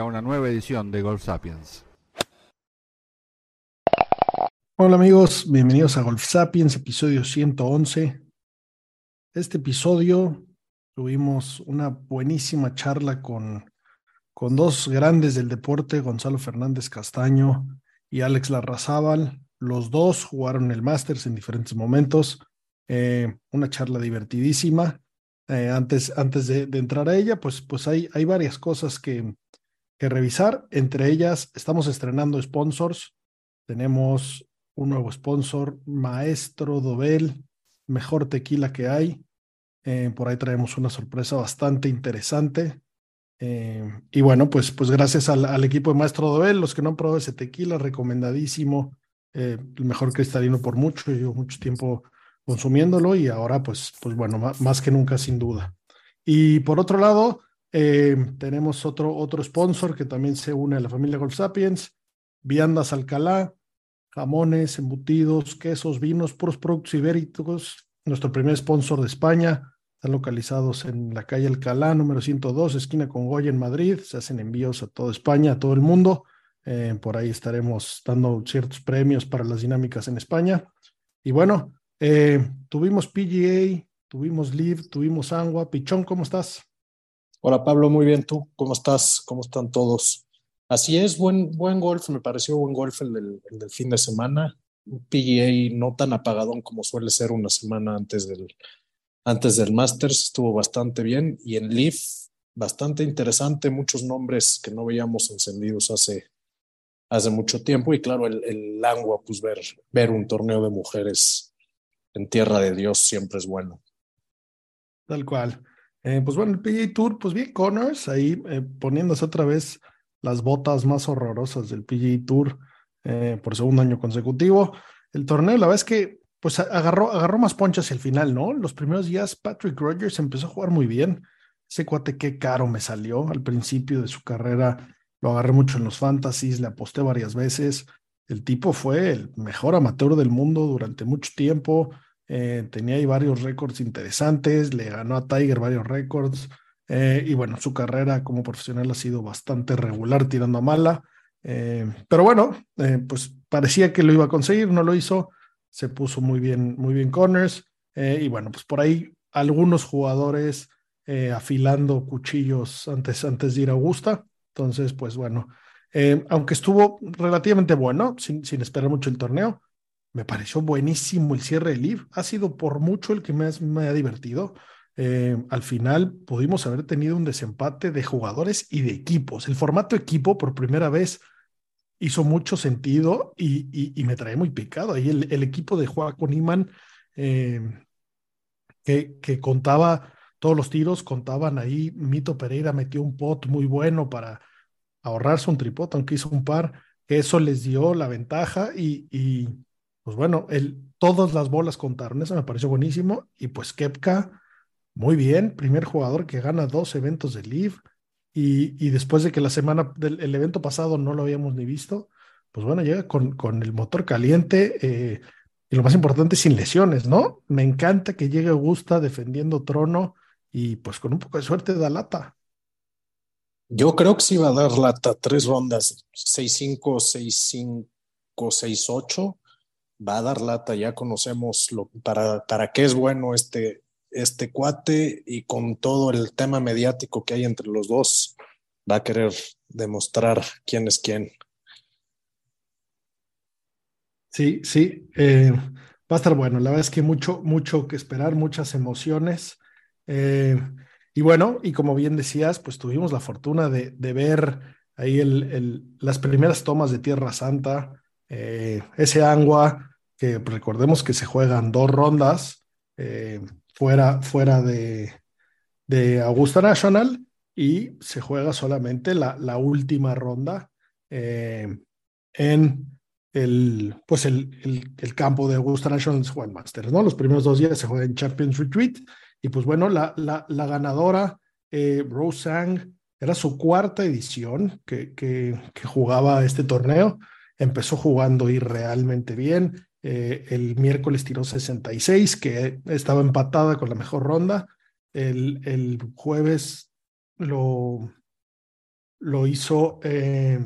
a una nueva edición de Golf Sapiens. Hola amigos, bienvenidos a Golf Sapiens, episodio 111. Este episodio tuvimos una buenísima charla con, con dos grandes del deporte, Gonzalo Fernández Castaño y Alex Larrazábal. Los dos jugaron el Masters en diferentes momentos. Eh, una charla divertidísima. Eh, antes, antes de, de, entrar a ella, pues, pues hay, hay varias cosas que, que revisar. Entre ellas, estamos estrenando sponsors. Tenemos un nuevo sponsor, Maestro Dobel, mejor tequila que hay. Eh, por ahí traemos una sorpresa bastante interesante. Eh, y bueno, pues, pues gracias al, al, equipo de Maestro Dobel, los que no han probado ese tequila, recomendadísimo, eh, el mejor cristalino por mucho, llevo mucho tiempo consumiéndolo y ahora pues, pues bueno, más, más que nunca sin duda. Y por otro lado, eh, tenemos otro, otro sponsor que también se une a la familia Golf Sapiens, Viandas Alcalá, jamones, embutidos, quesos, vinos, puros productos ibéricos. Nuestro primer sponsor de España. Están localizados en la calle Alcalá, número 102, esquina con Goya en Madrid. Se hacen envíos a toda España, a todo el mundo. Eh, por ahí estaremos dando ciertos premios para las dinámicas en España. Y bueno, eh, tuvimos PGA, tuvimos Live, tuvimos Angua. Pichón, ¿cómo estás? Hola Pablo, muy bien. ¿Tú cómo estás? ¿Cómo están todos? Así es, buen, buen golf, me pareció buen golf el del, el fin de semana. Un PGA no tan apagadón como suele ser una semana antes del, antes del Masters, estuvo bastante bien. Y en Leaf, bastante interesante, muchos nombres que no veíamos encendidos hace, hace mucho tiempo. Y claro, el, el Langua, pues ver, ver un torneo de mujeres en tierra de Dios siempre es bueno. Tal cual. Eh, pues bueno, el PGA Tour, pues bien, Connors ahí eh, poniéndose otra vez las botas más horrorosas del PGA Tour eh, por segundo año consecutivo. El torneo, la verdad es que pues agarró, agarró más ponchas al final, ¿no? Los primeros días Patrick Rogers empezó a jugar muy bien. Ese cuate qué caro me salió al principio de su carrera. Lo agarré mucho en los fantasies, le aposté varias veces. El tipo fue el mejor amateur del mundo durante mucho tiempo. Eh, tenía ahí varios récords interesantes, le ganó a Tiger varios récords. Eh, y bueno, su carrera como profesional ha sido bastante regular, tirando a mala. Eh, pero bueno, pues parecía que lo iba a conseguir, no lo hizo. Se puso muy bien, muy bien Connors. y bueno, pues por ahí algunos jugadores afilando cuchillos antes, antes de ir a Augusta. Entonces, pues bueno, aunque estuvo relativamente bueno, sin, sin esperar mucho el torneo, me pareció buenísimo el cierre del Live. Ha sido por mucho el que más me ha divertido. Eh, al final pudimos haber tenido un desempate de jugadores y de equipos. El formato equipo por primera vez hizo mucho sentido y, y, me trae muy picado. Ahí el, equipo de Joaquín Niman, eh, que, que, contaba todos los tiros, contaban ahí. Mito Pereira metió un pot muy bueno para ahorrarse un tripote, aunque hizo un par. Eso les dio la ventaja y pues bueno, el, todas las bolas contaron. Eso me pareció buenísimo. Y pues Kepka muy bien, primer jugador que gana dos eventos de Live y, después de que la semana del el evento pasado no lo habíamos ni visto, pues bueno, llega con, con el motor caliente eh, y lo más importante, sin lesiones, ¿no? Me encanta que llegue Augusta defendiendo trono y pues con un poco de suerte da lata. Yo creo que sí va a dar lata, tres rondas, 6-5, 6-5, 6-8, va a dar lata, ya conocemos lo, para, para qué es bueno este, este cuate y con todo el tema mediático que hay entre los dos, va a querer demostrar quién es quién. Sí, sí, eh, va a estar bueno. La verdad es que mucho, mucho que esperar, muchas emociones. Eh, y bueno, y como bien decías, pues tuvimos la fortuna de, de ver ahí el, el, las primeras tomas de Tierra Santa, eh, ese Angua, que recordemos que se juegan dos rondas. Eh, fuera, fuera de, de Augusta National. y se juega solamente la, la última ronda eh, en el, pues el, el, campo de Augusta National One Masters, ¿no? Los primeros dos días se juega en Champions Retreat y pues bueno, la, la, la ganadora, eh, Rose Sang, era su cuarta edición que, que, que, jugaba este torneo. Empezó jugando y realmente bien. Eh, el miércoles tiró 66, que estaba empatada con la mejor ronda. El, jueves lo, lo hizo eh,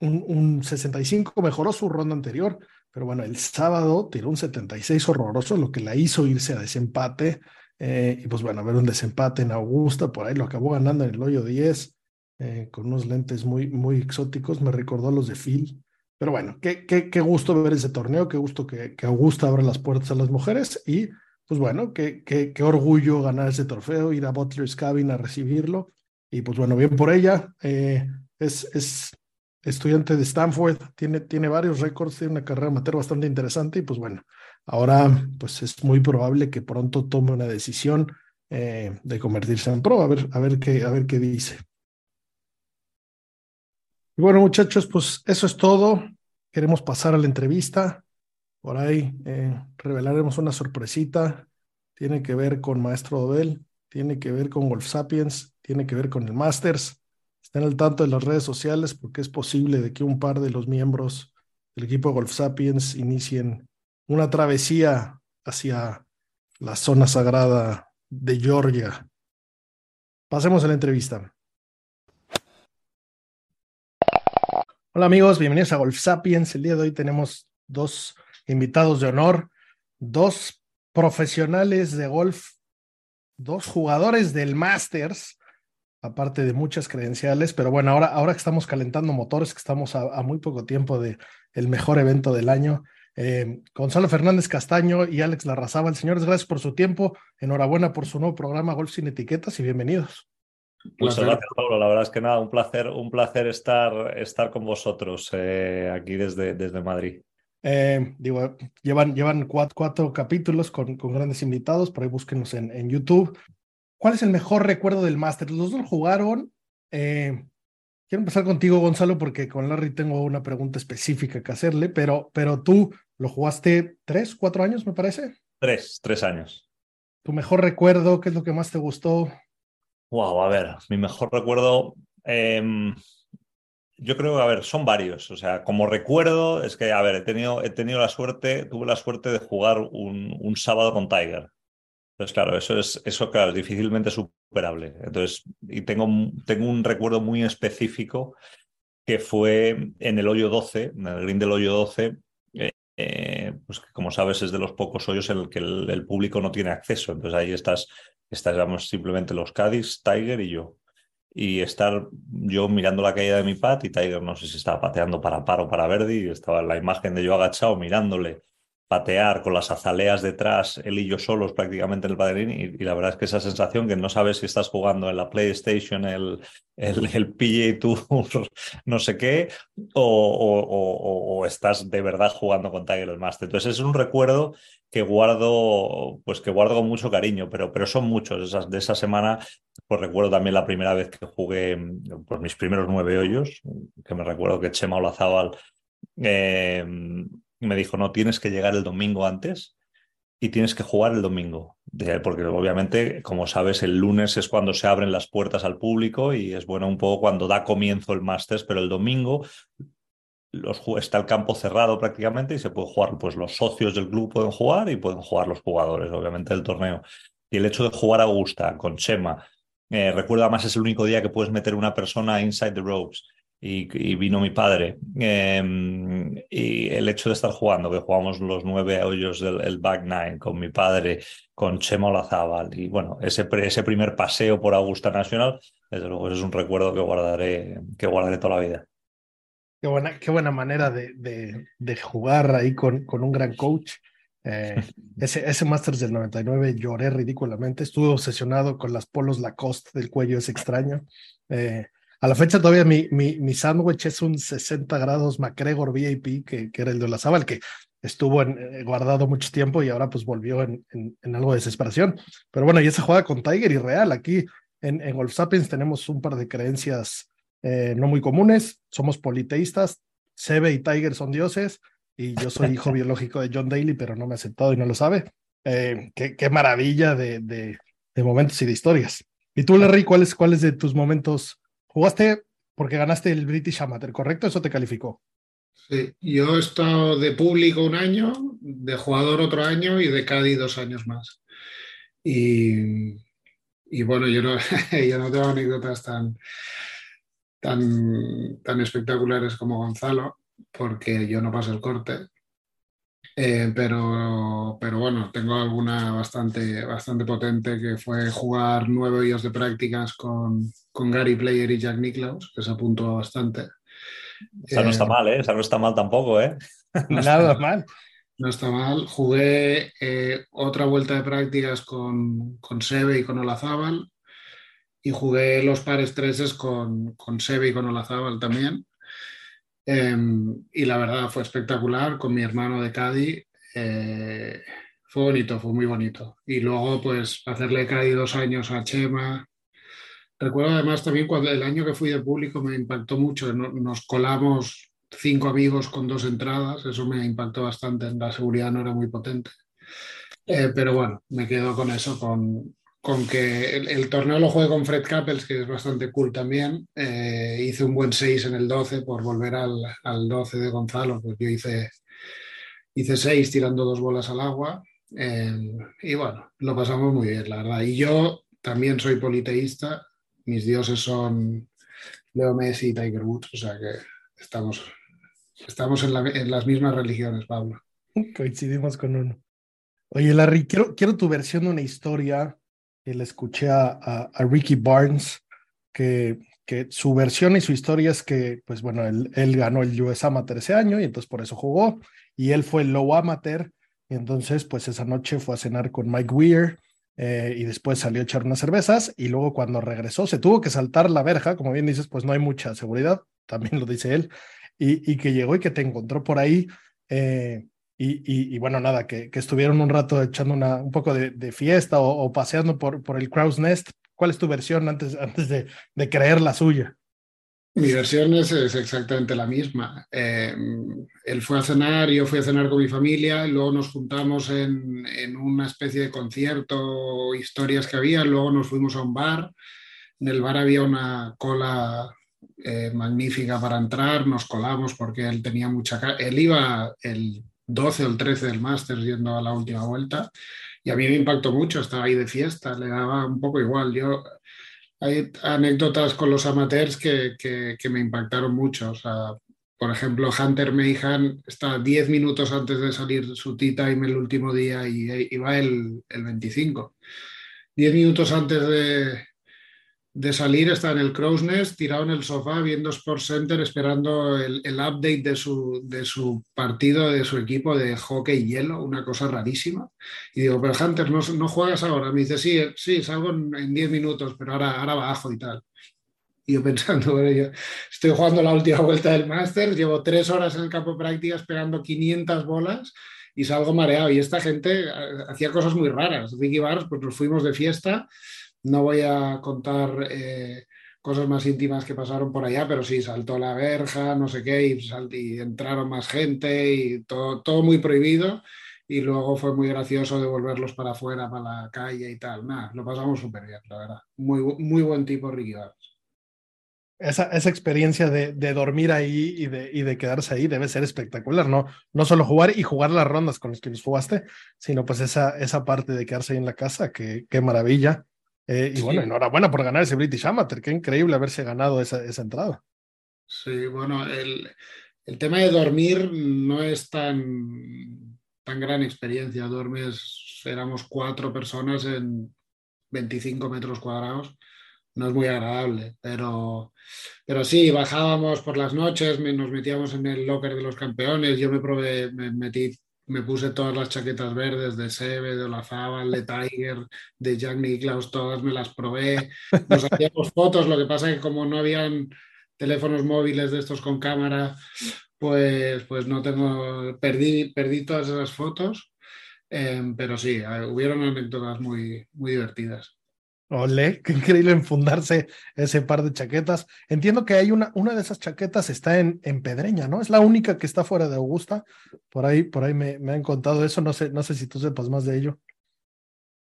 un, un 65, mejoró su ronda anterior, pero bueno, el sábado tiró un 76 horroroso, lo que la hizo irse a desempate. Eh, y pues bueno, a ver un desempate en Augusta, por ahí lo acabó ganando en el hoyo 10, eh, con unos lentes muy, muy exóticos, me recordó a los de Phil. Pero bueno, qué, qué, qué gusto ver ese torneo, qué gusto que, que, Augusta abra las puertas a las mujeres y pues bueno, qué, qué, qué orgullo ganar ese trofeo, ir a Butler's Cabin a recibirlo. Y pues bueno, bien por ella. Eh, es, es estudiante de Stanford, tiene, tiene varios récords, tiene una carrera amateur bastante interesante y pues bueno, ahora pues es muy probable que pronto tome una decisión eh, de convertirse en pro, a ver, a ver qué, a ver qué dice. Y bueno, muchachos, pues eso es todo. Queremos pasar a la entrevista. Por ahí eh, revelaremos una sorpresita. Tiene que ver con Maestro Dobel, tiene que ver con Wolf Sapiens, tiene que ver con el Masters. Estén al tanto de las redes sociales porque es posible de que un par de los miembros del equipo Golf Sapiens inicien una travesía hacia la zona sagrada de Georgia. Pasemos a la entrevista. Hola amigos, bienvenidos a Golf Sapiens. El día de hoy tenemos dos invitados de honor, dos profesionales de golf, dos jugadores del Masters, aparte de muchas credenciales, pero bueno, ahora, ahora que estamos calentando motores, que estamos a, muy poco tiempo de el mejor evento del año, eh, Gonzalo Fernández Castaño y Alex Larrazábal, señores, gracias por su tiempo, enhorabuena por su nuevo programa Golf sin etiquetas y bienvenidos. Muchas gracias, Pablo. La verdad es que nada, un placer, un placer estar, estar con vosotros eh, aquí desde, desde Madrid. Eh, digo, llevan, llevan cuatro, cuatro capítulos con, con, grandes invitados, por ahí búsquenos en, en YouTube. ¿Cuál es el mejor recuerdo del máster? Los dos jugaron. Eh, quiero empezar contigo, Gonzalo, porque con Larry tengo una pregunta específica que hacerle, pero, pero tú lo jugaste tres, cuatro años, me parece. Tres, tres años. ¿Tu mejor recuerdo? ¿Qué es lo que más te gustó? Wow, a ver, mi mejor recuerdo. Eh, yo creo, a ver, son varios. O sea, como recuerdo, es que, a ver, he tenido, he tenido la suerte, tuve la suerte de jugar un, sábado con Tiger. Entonces, claro, eso es, eso, claro, difícilmente superable. Entonces, y tengo, tengo un recuerdo muy específico que fue en el hoyo 12, en el green del hoyo 12, eh, pues como sabes es de los pocos hoyos en el que el, público no tiene acceso. Entonces ahí estás, estás simplemente los Cádiz, Tiger y yo. Y estar yo mirando la caída de mi pat y Tiger no sé si estaba pateando para par o para Verdi y estaba la imagen de yo agachado mirándole patear con las azaleas detrás, él y yo solos prácticamente en el padrín, y, la verdad es que esa sensación que no sabes si estás jugando en la PlayStation, el, el, el Tour, no sé qué, o, o, estás de verdad jugando con Tiger el Master. Entonces es un recuerdo que guardo, pues que guardo con mucho cariño, pero, pero son muchos. Esas, de esa semana, pues recuerdo también la primera vez que jugué pues, mis primeros nueve hoyos, que me recuerdo que Chema Olazábal eh, me dijo, no, tienes que llegar el domingo antes y tienes que jugar el domingo. Porque obviamente, como sabes, el lunes es cuando se abren las puertas al público y es bueno un poco cuando da comienzo el Masters, pero el domingo está el campo cerrado prácticamente y se puede jugar, pues los socios del club pueden jugar y pueden jugar los jugadores, obviamente, del torneo. Y el hecho de jugar a Augusta con Chema, eh, recuerda más, es el único día que puedes meter una persona inside the ropes y, y vino mi padre. Eh, y el hecho de estar jugando, que jugamos los nueve hoyos del el back nine con mi padre, con Chema Olazábal, y bueno, ese, ese primer paseo por Augusta Nacional, desde luego es un recuerdo que guardaré, que guardaré toda la vida. Qué buena, qué buena manera de, de, de jugar ahí con, con un gran coach. Eh, ese, ese Masters del 99 lloré ridículamente, estuve obsesionado con las polos Lacoste del cuello, es extraño. Eh, a la fecha todavía mi, mi, mi sándwich es un 60 grados MacGregor VIP, que, que era el de la Zabal, que estuvo en, eh, guardado mucho tiempo y ahora pues volvió en, en, en, algo de desesperación. Pero bueno, y esa jugada con Tiger y Real, aquí en, en Golf Sapiens tenemos un par de creencias eh, no muy comunes. Somos politeístas. Sebe y Tiger son dioses. Y yo soy hijo biológico de John Daly, pero no me ha aceptado y no lo sabe. Eh, qué, qué, maravilla de, de, de, momentos y de historias. ¿Y tú, Larry, cuáles cuáles de tus momentos jugaste? Porque ganaste el British Amateur, ¿correcto? Eso te calificó. Sí, yo he estado de público un año, de jugador otro año y de Cádiz dos años más. Y, y bueno, yo no, yo no tengo anécdotas tan, tan, tan espectaculares como Gonzalo, porque yo no paso el corte. Eh, pero, pero bueno, tengo alguna bastante, bastante potente que fue jugar nueve días de prácticas con, con Gary Player y Jack Nicklaus, que se apuntó bastante. Esa no está mal, ¿eh? Esa no está mal tampoco, ¿eh? No Nada mal. No está mal. Jugué eh, otra vuelta de prácticas con, con Sebe y con Olazábal y jugué los pares treses con, con Sebe y con Olazábal también. Eh, y la verdad fue espectacular con mi hermano de Cádiz. Eh, fue bonito, fue muy bonito. Y luego, pues, hacerle Cádiz dos años a Chema. Recuerdo además también cuando el año que fui de público me impactó mucho. Nos colamos cinco amigos con dos entradas. Eso me impactó bastante. La seguridad no era muy potente. Eh, pero bueno, me quedo con eso, con, con que el, torneo lo juegue con Fred Couples, que es bastante cool también. Eh, hice un buen 6 en el 12 por volver al, al 12 de Gonzalo, pues yo hice, hice 6 tirando dos bolas al agua. Eh, y bueno, lo pasamos muy bien, la verdad. Y yo también soy politeísta, mis dioses son Leo Messi y Tiger Woods, o sea que estamos, estamos en, en las mismas religiones, Pablo. Coincidimos con uno. Oye, Larry, quiero, quiero tu versión de una historia que le escuché a, a, a Ricky Barnes, que, que, su versión y su historia es que, pues bueno, él, él, ganó el US Amateur ese año y entonces por eso jugó, y él fue el Low Amateur, y entonces pues esa noche fue a cenar con Mike Weir, eh, y después salió a echar unas cervezas, y luego cuando regresó se tuvo que saltar la verja, como bien dices, pues no hay mucha seguridad, también lo dice él, y, y que llegó y que te encontró por ahí. Eh, y, y, y, bueno, nada, que, que, estuvieron un rato echando una, un poco de, de fiesta o, o, paseando por, por el Crow's Nest. ¿Cuál es tu versión antes, antes de, de creer la suya? Mi versión es, es exactamente la misma. Eh, él fue a cenar, yo fui a cenar con mi familia, luego nos juntamos en, en, una especie de concierto, historias que había, luego nos fuimos a un bar. En el bar había una cola eh, magnífica para entrar, nos colamos porque él tenía mucha... Él iba el 12 o el 13 del máster yendo a la última vuelta y a mí me impactó mucho, estaba ahí de fiesta, le daba un poco igual. Yo hay anécdotas con los amateurs que, que, me impactaron mucho. O sea, por ejemplo, Hunter Mayhan está 10 minutos antes de salir su tea time el último día y, y va el, el 25. 10 minutos antes de, de salir está en el Crow's Nest, tirado en el sofá, viendo Sports Center, esperando el, update de su, de su partido, de su equipo de hockey hielo, una cosa rarísima. Y digo, pero Hunter, ¿no, no juegas ahora? Me dice, sí, sí, salgo en 10 minutos, pero ahora, ahora bajo y tal. Y yo pensando, bueno, yo estoy jugando la última vuelta del Masters, llevo tres horas en el campo de práctica esperando 500 bolas y salgo mareado. Y esta gente hacía cosas muy raras. Ricky Bars, pues nos fuimos de fiesta no voy a contar eh, cosas más íntimas que pasaron por allá, pero sí, saltó la verja, no sé qué, y, entraron más gente y todo, todo, muy prohibido. Y luego fue muy gracioso devolverlos para afuera, para la calle y tal. Nada, lo pasamos súper bien, la verdad. Muy, muy buen tipo, Ricky. Esa, esa, experiencia de, de dormir ahí y de, y de, quedarse ahí debe ser espectacular, ¿no? No solo jugar y jugar las rondas con los que los jugaste, sino pues esa, esa parte de quedarse ahí en la casa, que qué maravilla. Eh, y sí. bueno, enhorabuena por ganar ese British Amateur. Qué increíble haberse ganado esa, esa entrada. Sí, bueno, el, el, tema de dormir no es tan, tan gran experiencia. Duermes, éramos cuatro personas en 25 metros cuadrados. No es muy agradable, pero, pero sí, bajábamos por las noches, nos metíamos en el locker de los campeones. Yo me probé, me metí me puse todas las chaquetas verdes de Sebe, de Olazábal, de Tiger, de Jack Nicklaus, todas me las probé. Nos hacíamos fotos, lo que pasa es que como no habían teléfonos móviles de estos con cámara, pues, pues no tengo, perdí, perdí todas esas fotos, eh, pero sí, hubieron anécdotas muy, muy divertidas. Ole, qué increíble enfundarse ese par de chaquetas. Entiendo que hay una, una de esas chaquetas está en, en Pedreña, ¿no? Es la única que está fuera de Augusta. Por ahí, por ahí me, me han contado eso. No sé, no sé si tú sepas más de ello.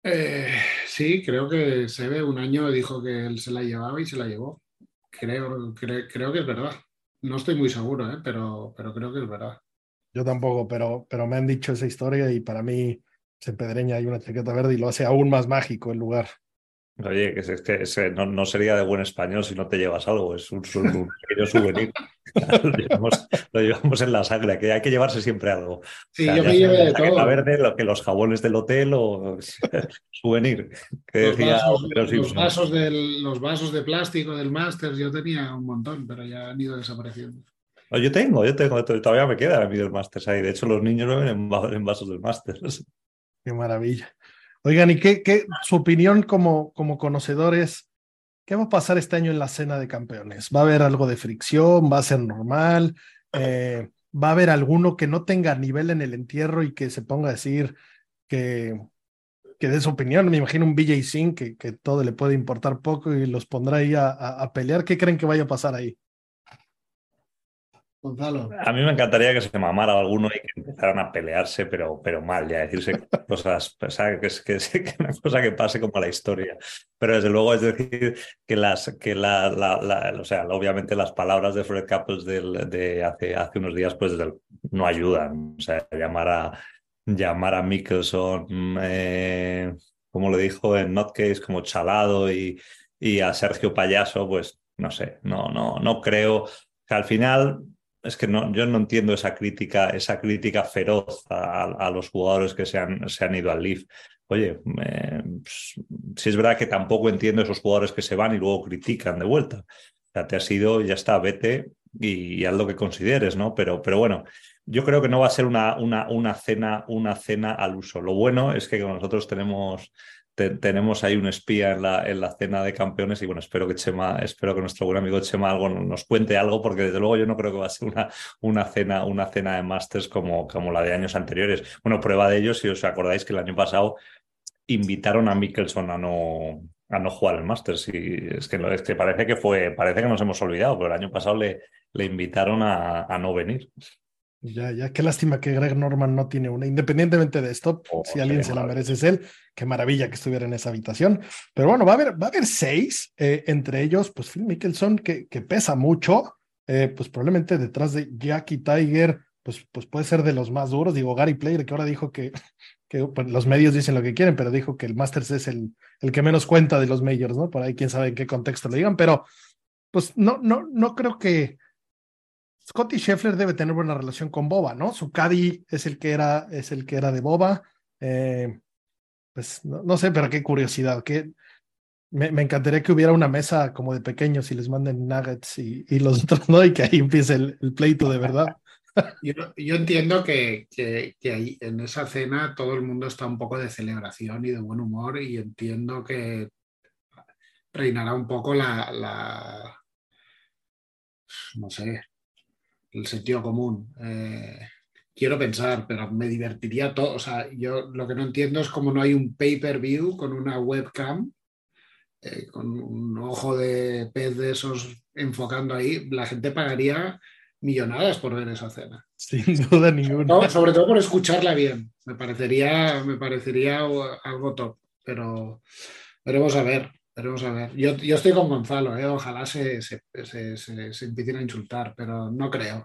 Eh, sí, creo que se ve un año dijo que él se la llevaba y se la llevó. Creo, cre- creo que es verdad. No estoy muy seguro, ¿eh? pero, pero creo que es verdad. Yo tampoco, pero, pero me han dicho esa historia y para mí en Pedreña hay una chaqueta verde y lo hace aún más mágico el lugar. Oye, que es, es que es que no, no sería de buen español si no te llevas algo, es un, un- un pequeño souvenir. lo, llevamos, lo llevamos en la sangre, que hay que llevarse siempre algo. Sí, O sea, yo me llevé la de todo. verde, lo que los jabones del hotel o souvenir, que Los decía vasos, los, vasos del, los vasos de plástico del Masters, yo tenía un montón, pero ya han ido desapareciendo. No, yo tengo, yo tengo, todavía me queda a mí del Masters ahí. De hecho, los niños beben en, va- en vasos del Masters. Qué maravilla. Oigan, ¿y qué, qué su opinión como, como conocedores? ¿Qué va a pasar este año en la cena de campeones? ¿Va a haber algo de fricción? ¿Va a ser normal? Eh, ¿Va a haber alguno que no tenga nivel en el entierro y que se ponga a decir que, que dé su opinión? Me imagino un BJ Singh que, que todo le puede importar poco y los pondrá ahí a, a- a pelear. ¿Qué creen que vaya a pasar ahí? Gonzalo. A mí me encantaría que se mamara alguno y que empezaran a pelearse, pero, pero mal, ya decirse cosas, que, es- que, una cosa que pase como la historia. Pero desde luego es decir que las, que la, o sea, obviamente las palabras de Fred Couples de hace, hace unos días, pues no ayudan. Llamar a, llamar a Mickelson, eh, como le dijo en Notcase, como chalado y, y a Sergio Payaso, pues no sé, no, no, no creo que al final es que no, yo no entiendo esa crítica, esa crítica feroz a, los jugadores que se han, se han ido al Leaf. Oye, eh, pues, si es verdad que tampoco entiendo esos jugadores que se van y luego critican de vuelta. O sea, te has ido, ya está, vete y, y haz lo que consideres, ¿no? Pero, pero bueno, yo creo que no va a ser una, una, una, cena, una cena al uso. Lo bueno es que nosotros tenemos, te- tenemos ahí un espía en la, en la cena de campeones y bueno, espero que Chema, espero que nuestro buen amigo Chema algo nos cuente algo, porque desde luego yo no creo que va a ser una, una cena, una cena de Masters como, como la de años anteriores. Bueno, prueba de ello, si os acordáis que el año pasado invitaron a Mickelson a no, a no jugar el Masters. Y es que, es que parece que fue, parece que nos hemos olvidado, pero el año pasado le, le invitaron a, a no venir. Ya, ya, qué lástima que Greg Norman no tiene una, independientemente de esto, Oh, si alguien se la merece es él, qué maravilla que estuviera en esa habitación. Pero bueno, va a haber, va a haber seis, eh, entre ellos, pues Phil Mickelson, que, que pesa mucho, eh, pues probablemente detrás de Jackie Tiger, pues, pues puede ser de los más duros. Digo, Gary Player, que ahora dijo que, que pues, los medios dicen lo que quieren, pero dijo que el Masters es el, el que menos cuenta de los majors, ¿no? Por ahí quién sabe en qué contexto lo digan, pero pues no, no, no creo que Scotty Scheffler debe tener buena relación con Boba, ¿no? Su caddy es el que era, es el que era de Boba. Eh, pues no, sé, pero qué curiosidad. Que me, encantaría que hubiera una mesa como de pequeños y les manden nuggets y, los otros, ¿no? Y que ahí empiece el, el pleito de verdad. Yo, entiendo que, que, ahí en esa cena todo el mundo está un poco de celebración y de buen humor y entiendo que reinará un poco la no sé, el sentido común. Eh, quiero pensar, pero me divertiría todo. O sea, yo lo que no entiendo es cómo no hay un pay-per-view con una webcam, eh, con un ojo de pez de esos enfocando ahí. La gente pagaría millonadas por ver esa cena. Sin duda ninguna. No, sobre todo por escucharla bien. Me parecería, me parecería algo top, pero veremos a ver. Veremos a ver. Yo, yo estoy con Gonzalo, ¿eh? ojalá se, se, se, se, se empiecen a insultar, pero no creo.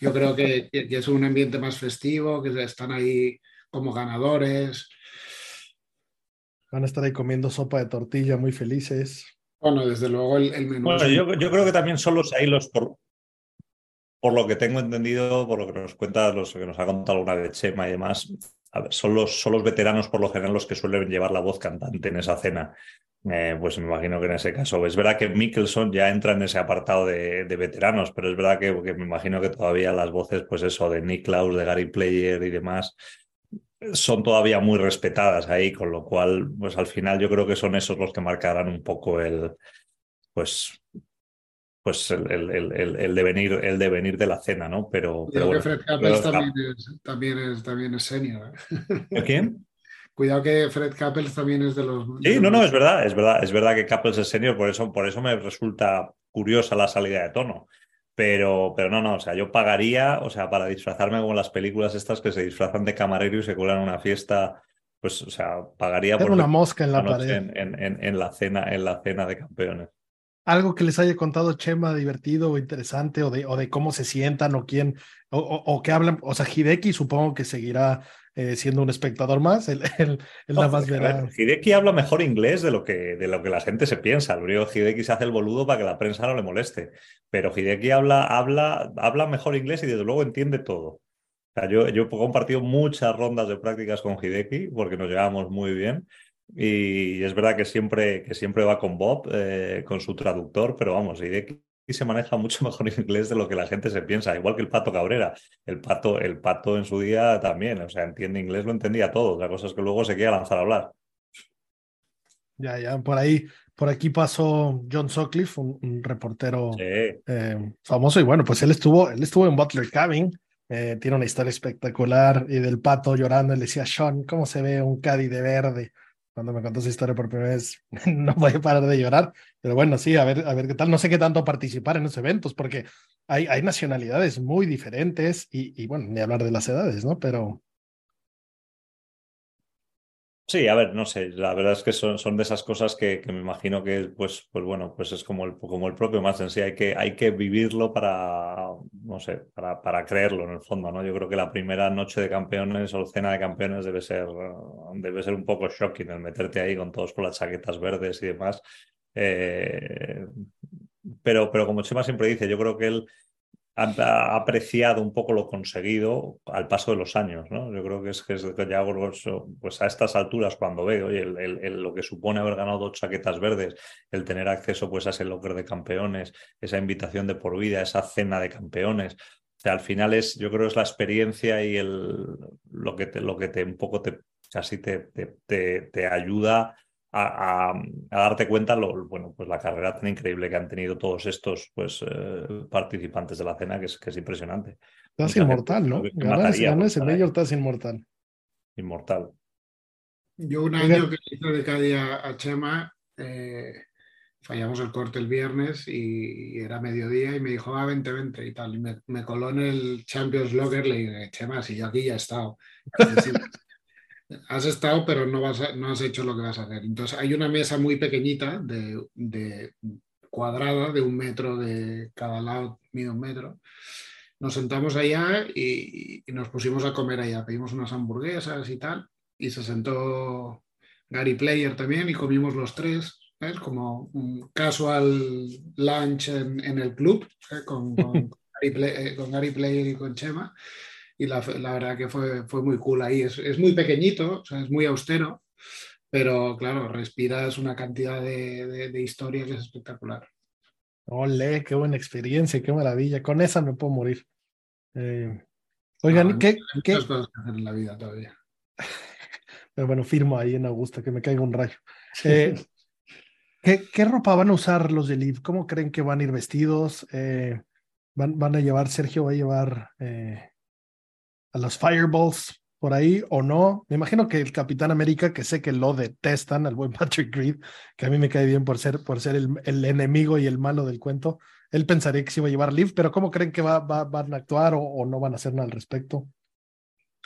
Yo creo que, es un ambiente más festivo, que están ahí como ganadores. Van a estar ahí comiendo sopa de tortilla muy felices. Bueno, desde luego el, el menú. Bueno, yo, yo, creo que también son los ahí los por, por lo que tengo entendido, por lo que nos cuenta, los que nos ha contado alguna vez Chema y demás, son los, son los veteranos por lo general los que suelen llevar la voz cantante en esa cena. Eh, pues me imagino que en ese caso es verdad que Mickelson ya entra en ese apartado de, veteranos, pero es verdad que, que, me imagino que todavía las voces, pues eso, de Nick Klaus, de Gary Player y demás, son todavía muy respetadas ahí, con lo cual, pues al final yo creo que son esos los que marcarán un poco el, pues, pues el, el, el, el devenir, el devenir de la cena, ¿no? Pero, pero bueno, que Fred Capels también, es, también, es, también es senior. ¿El quién? Cuidado que Fred Couples también es de los. Sí, no, no, es verdad, es verdad, es verdad que Couples es senior, por eso, por eso me resulta curiosa la salida de tono. Pero, pero no, no, o sea, yo pagaría, o sea, para disfrazarme como las películas estas que se disfrazan de camarero y se cuelan una fiesta, pues, o sea, pagaría por una mosca en la pared. En, en, la cena, en la cena de campeones. Algo que les haya contado Chema divertido o interesante, o de, o de cómo se sientan, o quién, o, o, que hablan, o sea, Hideki supongo que seguirá eh, siendo un espectador más, él, nada más verá. Hideki habla mejor inglés de lo, que, de lo que la gente se piensa. El Hideki se hace el boludo para que la prensa no le moleste. Pero Hideki habla, habla, habla mejor inglés y desde luego entiende todo. Yo, yo he compartido muchas rondas de prácticas con Hideki porque nos llevamos muy bien. Y es verdad que siempre, que siempre va con Bob, eh, con su traductor, pero vamos, y se maneja mucho mejor inglés de lo que la gente se piensa, igual que el Pato Cabrera. El Pato, el Pato en su día también, o sea, entiende inglés, lo entendía todo. La cosa es que luego se quiere lanzar a hablar. Ya, ya, por ahí, por aquí pasó John Sutcliffe, un, reportero eh, famoso, y bueno, pues él estuvo, él estuvo en Butler Cabin, eh, tiene una historia espectacular, y del pato llorando, le decía, Sean, ¿cómo se ve un Caddy de verde? Cuando me contó esa historia por primera vez, no voy a parar de llorar. Pero bueno, sí, a ver, a ver qué tal. No sé qué tanto participar en esos eventos, porque hay, hay nacionalidades muy diferentes y, y bueno, ni hablar de las edades, ¿no? Pero, Sí, a ver, no sé, la verdad es que son, son de esas cosas que, me imagino que, pues, pues bueno, pues es como el, como el propio más en sí, hay que, hay que vivirlo para, no sé, para, para creerlo en el fondo, ¿no? Yo creo que la primera noche de campeones o cena de campeones debe ser, debe ser un poco shocking el meterte ahí con todos con las chaquetas verdes y demás. Eh, pero, pero como Chema siempre dice, yo creo que él ha, apreciado un poco lo conseguido al paso de los años, ¿no? Yo creo que es que ya pues a estas alturas cuando veo lo que supone haber ganado dos chaquetas verdes, el tener acceso pues a ese locker de campeones, esa invitación de por vida, esa cena de campeones, al final es, yo creo es la experiencia y el, lo que te, lo que te un poco te casi te, te ayuda a, darte cuenta lo, bueno, pues la carrera tan increíble que han tenido todos estos pues, eh, participantes de la cena, que es, que es impresionante. Estás inmortal, ¿no? Ganas, ganas el mayor estás inmortal. Inmortal. Yo un año que hice de cada día a Chema, eh, fallamos el corte el viernes y, era mediodía y me dijo, ah, vente, vente y tal. Y me, coló en el Champions Logger, le dije, Chema, si yo aquí ya he estado. has estado, pero no, vas no has hecho lo que vas a hacer. Entonces hay una mesa muy pequeñita, de, cuadrada, de un metro de cada lado, mide un metro. Nos sentamos allá y, nos pusimos a comer allá. Pedimos unas hamburguesas y tal. Y se sentó Gary Player también y comimos los tres. ¿ves? Como un casual lunch en, el club ¿eh? con, con, Gary eh, con Gary Player y con Chema y la, verdad que fue, fue muy cool ahí. Es, es, muy pequeñito, o sea, es muy austero, pero claro, respiras una cantidad de, de, historia que es espectacular. Ole, qué buena experiencia, qué maravilla. Con esa me puedo morir. Eh, oigan, ¿qué? ¿qué? cosas que hacer en la vida todavía. Pero bueno, firmo ahí en Augusta, que me caiga un rayo. Eh, ¿qué, ¿qué, ropa van a usar los de Liv? ¿Cómo creen que van a ir vestidos? Eh, van, van, a llevar, Sergio va a llevar a los Fireballs por ahí o no. Me imagino que el Capitán América, que sé que lo detestan, al buen Patrick Reed, que a mí me cae bien por ser, por ser el, enemigo y el malo del cuento, él pensaría que se iba a llevar Liv, pero ¿cómo creen que va, van a actuar o, no van a hacer nada al respecto?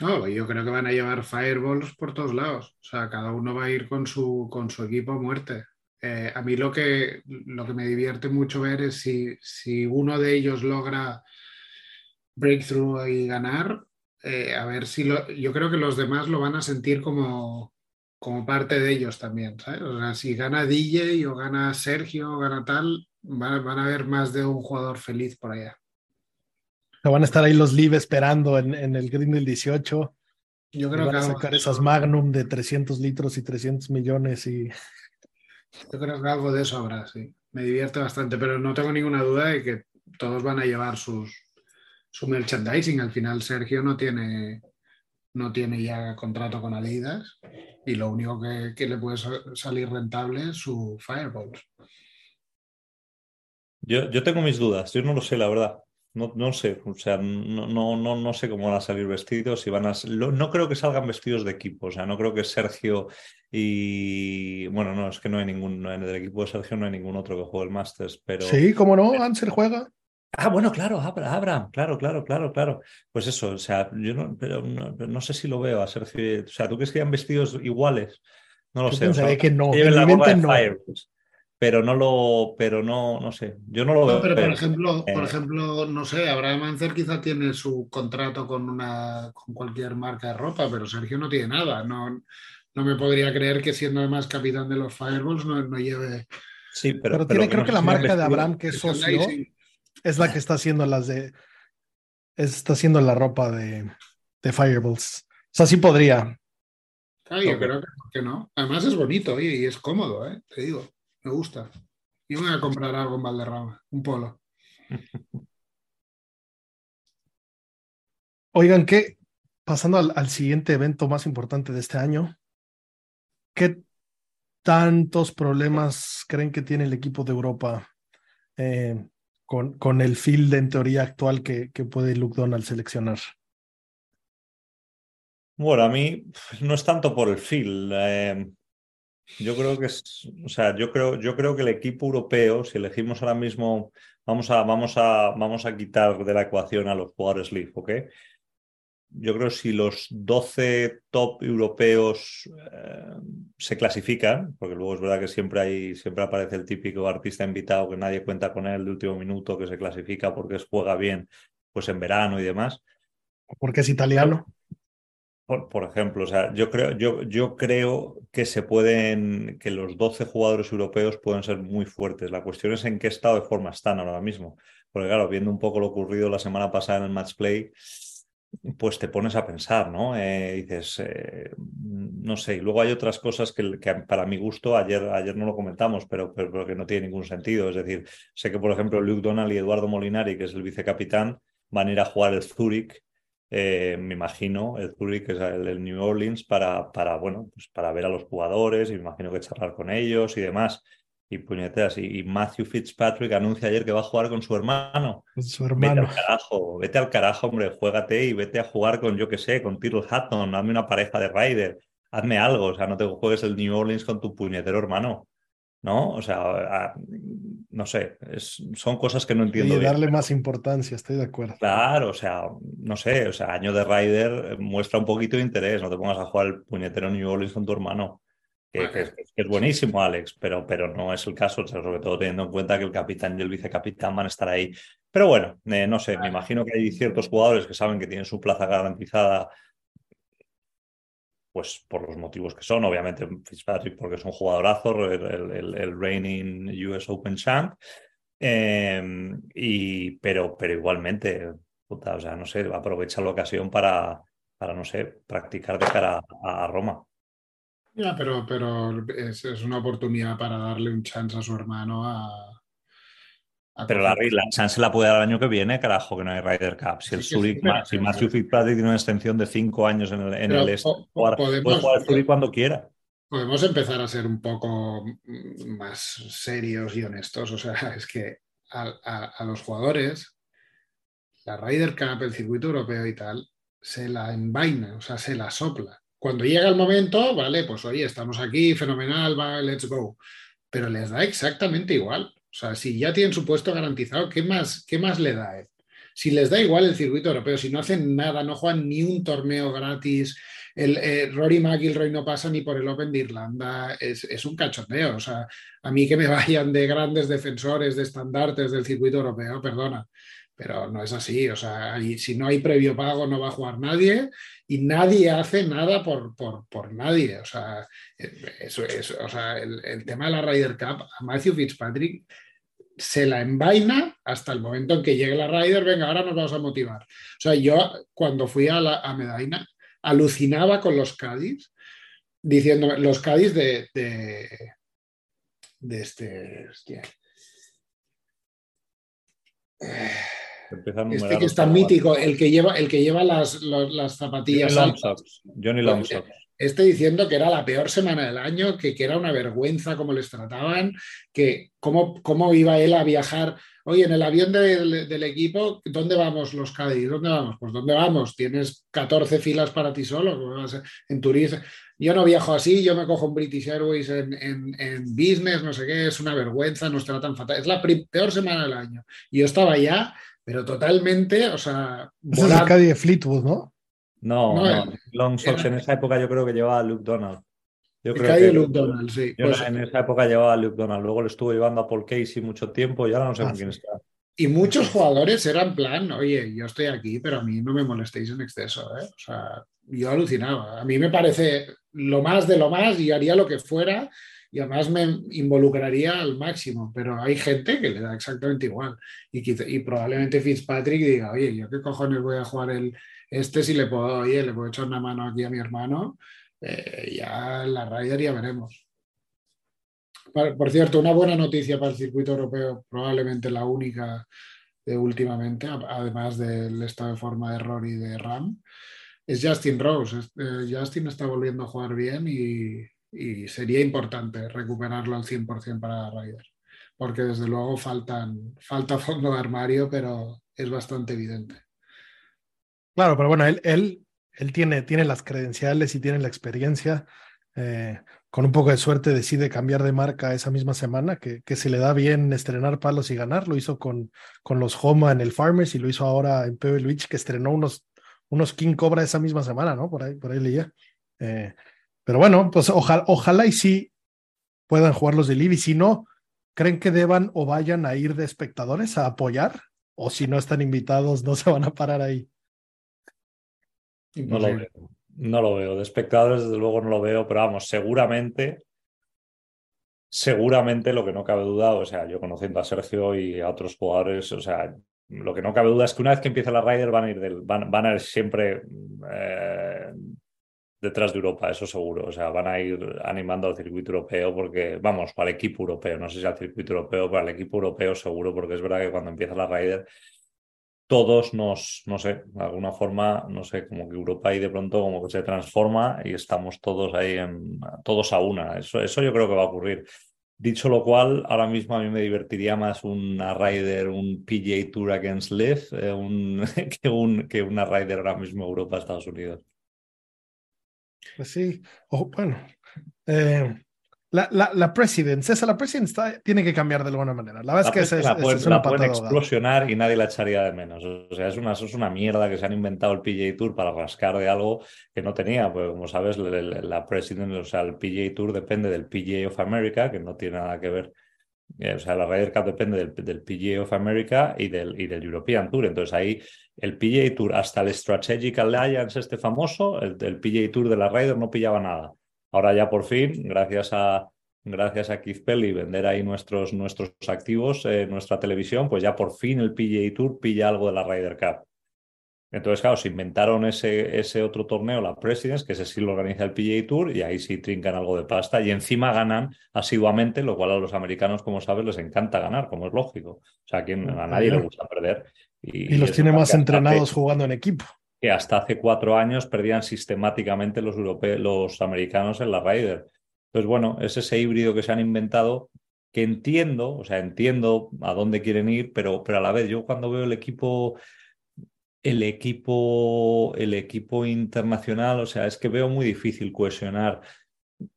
No, yo creo que van a llevar fireballs por todos lados. O sea, cada uno va a ir con su, con su equipo a muerte. Eh, a mí lo que, lo que me divierte mucho ver es si, si uno de ellos logra breakthrough y ganar, eh, a ver si lo, yo creo que los demás lo van a sentir como, como parte de ellos también, ¿sabes? O sea, si gana DJ o gana Sergio o gana tal, van, van a haber más de un jugador feliz por allá. Van a estar ahí los Live esperando en, en el Green del 18. Yo creo van que a sacar esas Magnum de 300 litros y 300 millones y... Yo creo que algo de eso habrá, sí. Me divierte bastante, pero no tengo ninguna duda de que todos van a llevar sus, su merchandising. Al final Sergio no tiene, no tiene ya contrato con Adidas y lo único que, le puede salir rentable es su Fireballs. Yo, yo, tengo mis dudas, yo no lo sé, la verdad. No, no sé, o sea, no, no, no, no sé cómo van a salir vestidos. Si van a, no creo que salgan vestidos de equipo, o sea, no creo que Sergio y. Bueno, no, es que no hay ningún. En el equipo de Sergio no hay ningún otro que juegue el Masters, pero. Sí, cómo no, Ansel juega. Ah, bueno, claro, Abraham, claro, claro, claro, claro. Pues eso, o sea, yo no, pero no, sé si lo veo a Sergio. O sea, ¿tú crees que hayan vestidos iguales? No lo sé. O que no. la no. pero no lo, pero no, no sé. Yo no lo veo. pero, por ejemplo, por eh. ejemplo, no sé, Abraham Ancer quizá tiene su contrato con una, con cualquier marca de ropa, pero Sergio no tiene nada. No, no me podría creer que siendo además capitán de los Fireballs no, no lleve. Sí, pero, pero tiene, creo que la marca de Abraham que es socio es la que está haciendo las de. Está haciendo la ropa de, de Fireballs. O sea, sí podría. Ah, yo creo que, no. Además es bonito y es cómodo, ¿eh? te digo. Me gusta. Yo voy a comprar algo en Valderrama, un polo. Oigan, ¿qué? Pasando al, siguiente evento más importante de este año, ¿qué tantos problemas creen que tiene el equipo de Europa eh, con, con el field en teoría actual que, que puede Luke Donald seleccionar? Bueno, a mí no es tanto por el field. Eh, yo creo que es, o sea, yo creo, yo creo que el equipo europeo, si elegimos ahora mismo, vamos a, vamos a, vamos a quitar de la ecuación a los jugadores Leaf, ¿ok? Yo creo que si los 12 top europeos eh, se clasifican, porque luego es verdad que siempre hay, siempre aparece el típico artista invitado que nadie cuenta con él de último minuto, que se clasifica porque juega bien, pues en verano y demás. Porque es italiano. Por, ejemplo, o sea, yo creo, yo, yo creo que se pueden, que los 12 jugadores europeos pueden ser muy fuertes. La cuestión es en qué estado de forma están ahora mismo. Porque claro, viendo un poco lo ocurrido la semana pasada en el match play, pues te pones a pensar, ¿no? Eh, dices, eh, no sé, y luego hay otras cosas que, para mi gusto, ayer, ayer no lo comentamos, pero, pero, que no tiene ningún sentido. Es decir, sé que, por ejemplo, Luke Donald y Eduardo Molinari, que es el vicecapitán, van a ir a jugar el Zurich, eh, me imagino, el Zurich, es el, New Orleans, para, para, bueno, pues para ver a los jugadores y me imagino que charlar con ellos y demás y puñeteras. Y, Matthew Fitzpatrick anuncia ayer que va a jugar con su hermano. Con su hermano. Vete al carajo, vete al carajo, hombre, juégate y vete a jugar con, yo qué sé, con Tyrrell Hatton, hazme una pareja de Ryder, hazme algo, o sea, no te juegues el New Orleans con tu puñetero hermano. ¿No? O sea, no sé, son cosas que no entiendo. Y darle más importancia, estoy de acuerdo. Claro, o sea, no sé, o sea, año de Ryder muestra un poquito de interés, no te pongas a jugar el puñetero New Orleans con tu hermano. Que, es, buenísimo, Alex, pero, pero no es el caso, sobre todo teniendo en cuenta que el capitán y el vicecapitán van a estar ahí. Pero bueno, eh, no sé, me imagino que hay ciertos jugadores que saben que tienen su plaza garantizada, pues por los motivos que son, obviamente Fitzpatrick porque es un jugadorazo, el, el, reigning US Open champ, em, y, pero, pero igualmente, puta, o sea, no sé, aprovecha la ocasión para, para no sé, practicar de cara a Roma. Ya, pero, pero es, una oportunidad para darle un chance a su hermano a. pero la, la, chance la puede dar el año que viene, carajo, que no hay Ryder Cup. Si el Zurich, si Matthew Fitzpatrick tiene una extensión de cinco años en el, en el este, puede jugar el Zurich cuando quiera. Podemos empezar a ser un poco más serios y honestos. O sea, es que a, a los jugadores, la Ryder Cup, el circuito europeo y tal, se la envaina, o sea, se la sopla. Cuando llega el momento, vale, pues oye, estamos aquí, fenomenal, va, let's go. Pero les da exactamente igual. O sea, si ya tienen su puesto garantizado, ¿qué más, qué más le da? Él? Si les da igual el circuito europeo, si no hacen nada, no juegan ni un torneo gratis, el eh, Rory McIlroy no pasa ni por el Open de Irlanda, es, es, un cachondeo. O sea, a mí que me vayan de grandes defensores, de estandartes del circuito europeo, perdona, pero no es así. O sea, si no hay previo pago, no va a jugar nadie y nadie hace nada por, por, nadie. O sea, eso, es o sea el, tema de la Ryder Cup, a Matthew Fitzpatrick se la envaina hasta el momento en que llegue la Ryder, venga, ahora nos vamos a motivar. O sea, yo cuando fui a, la, a Medina alucinaba con los Cádiz, diciendo, los Cádiz de, de, de este... Hostia. Este que está mítico, el que lleva, el que lleva las, las zapatillas. Johnny Longshot. este diciendo que era la peor semana del año, que, que era una vergüenza cómo les trataban, que cómo, cómo iba él a viajar. Oye, en el avión del, del equipo, ¿dónde vamos los Cádiz? ¿Dónde vamos? Pues ¿dónde vamos? Tienes 14 filas para ti solo, ¿cómo vas a- en turismo. Yo no viajo así, yo me cojo un British Airways en, en- en business, no sé qué, es una vergüenza, nos tratan fatal. Es la peor semana del año. Y yo estaba allá, pero totalmente, o sea, Ese es el volando. Caddy de Fleetwood, ¿no? No, No, no, el- Long Socks era- en esa época yo creo que llevaba a Luke Donald. Yo creo que de Luke Donald, sí. yo Pues- en esa época llevaba a Luke Donald. Luego le estuvo llevando a Paul Casey mucho tiempo y ahora no sé Ah, con quién está. Y muchos jugadores eran plan, oye, yo estoy aquí, pero a mí no me molestéis en exceso, ¿eh? O sea, yo alucinaba. A mí me parece lo más de lo más y haría lo que fuera y además me involucraría al máximo, pero hay gente que le da exactamente igual. Y, y probablemente Fitzpatrick diga, oye, ¿yo qué cojones voy a jugar el, este si le puedo, oye, le puedo echar una mano aquí a mi hermano? Eh, ya la Ryder ya veremos. Por, cierto, una buena noticia para el circuito europeo, probablemente la única de últimamente, además del estado de forma de Rory y de Ram, es Justin Rose. Eh, Justin está volviendo a jugar bien y, y sería importante recuperarlo al 100% para Ryder, porque desde luego faltan, falta fondo de armario, pero es bastante evidente. Claro, pero bueno, él, él, él tiene, tiene las credenciales y tiene la experiencia. eh, con un poco de suerte decide cambiar de marca esa misma semana, que, que se le da bien estrenar palos y ganar. Lo hizo con, con los Homa en el Farmers y lo hizo ahora en Pebble Beach, que estrenó unos, unos King Cobra esa misma semana, ¿no? Por ahí, por ahí leía. Eh, pero bueno, pues ojalá, ojalá y sí puedan jugar los de Liv. Y si no, ¿creen que deban o vayan a ir de espectadores a apoyar? O si no están invitados, no se van a parar ahí. No lo Imposible. veo. No lo veo. De espectadores, desde luego, no lo veo, pero vamos, seguramente, seguramente lo que no cabe duda, o sea, yo conociendo a Sergio y a otros jugadores, o sea, lo que no cabe duda es que una vez que empiece la Ryder van a ir del, van, van a ir siempre eh, detrás de Europa, eso seguro. O sea, van a ir animando al circuito europeo porque, vamos, al equipo europeo, no sé si al circuito europeo, pero al equipo europeo seguro, porque es verdad que cuando empieza la Ryder todos nos, no sé, de alguna forma, no sé, como que Europa ahí de pronto como que se transforma y estamos todos ahí, en, todos a una. Eso, eso yo creo que va a ocurrir. Dicho lo cual, ahora mismo a mí me divertiría más una Ryder, un PGA Tour against Live, eh, un, que una Ryder ahora mismo Europa-Estados Unidos. Pues sí, o, bueno, eh, la, la, la Presidents, esa la Presidents está- tiene que cambiar de alguna manera. La verdad La es que es, la esa pueden, es una la pueden explosionar y nadie la echaría de menos. O sea, es una, es una mierda que se han inventado el PGA Tour para rascar de algo que no tenía. Pues como sabes, la, la- o sea, el PGA Tour depende del PGA of America, que no tiene nada que ver. Eh, O sea, la Ryder Cup depende del, del PGA of America y del, y del European Tour. Entonces ahí el PGA Tour, hasta el Strategic Alliance este famoso, el, el PGA Tour de la Ryder no pillaba nada. Ahora ya por fin, gracias a, gracias a Keith Pelly vender ahí nuestros, nuestros activos, eh, nuestra televisión, pues ya por fin el PGA Tour pilla algo de la Ryder Cup. Entonces, claro, se inventaron ese, ese otro torneo, la Presidents, que ese sí lo organiza el PGA Tour, y ahí sí trincan algo de pasta, y encima ganan asiduamente, lo cual a los americanos, como sabes, les encanta ganar, como es lógico. O sea, a, quien, a nadie le gusta perder. Y los tiene más hace- entrenados jugando en equipo. que hasta hace cuatro años perdían sistemáticamente los, europeos, los americanos en la Ryder. Entonces, bueno, es ese híbrido que se han inventado que entiendo, o sea, entiendo a dónde quieren ir, pero, pero a la vez yo cuando veo el equipo, el equipo, el equipo internacional, o sea, es que veo muy difícil cohesionar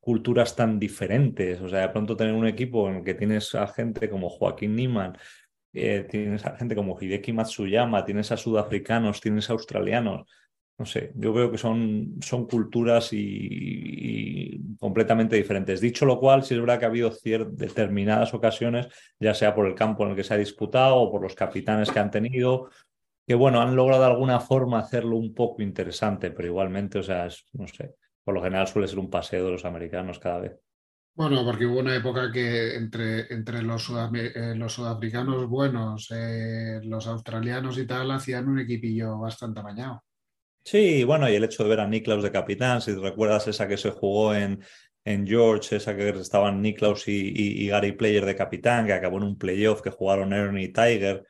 culturas tan diferentes. O sea, de pronto tener un equipo en el que tienes a gente como Joaquín Niman, eh, tienes a gente como Hideki Matsuyama, tienes a sudafricanos, tienes a australianos. No sé, yo veo que son, son culturas y, completamente diferentes. Dicho lo cual, sí es verdad que ha habido determinadas ocasiones, ya sea por el campo en el que se ha disputado o por los capitanes que han tenido, que bueno, han logrado de alguna forma hacerlo un poco interesante, pero igualmente, o sea, es- no sé, por lo general suele ser un paseo de los americanos cada vez. Bueno, porque hubo una época que entre, entre los, eh, los sudafricanos buenos, eh, los australianos y tal, hacían un equipillo bastante amañado. Sí, bueno, y el hecho de ver a Niklaus de capitán, si recuerdas esa que se jugó en, en George, esa que estaban Niklaus y, y- y Gary Player de capitán, que acabó en un playoff que jugaron Ernie y Tiger,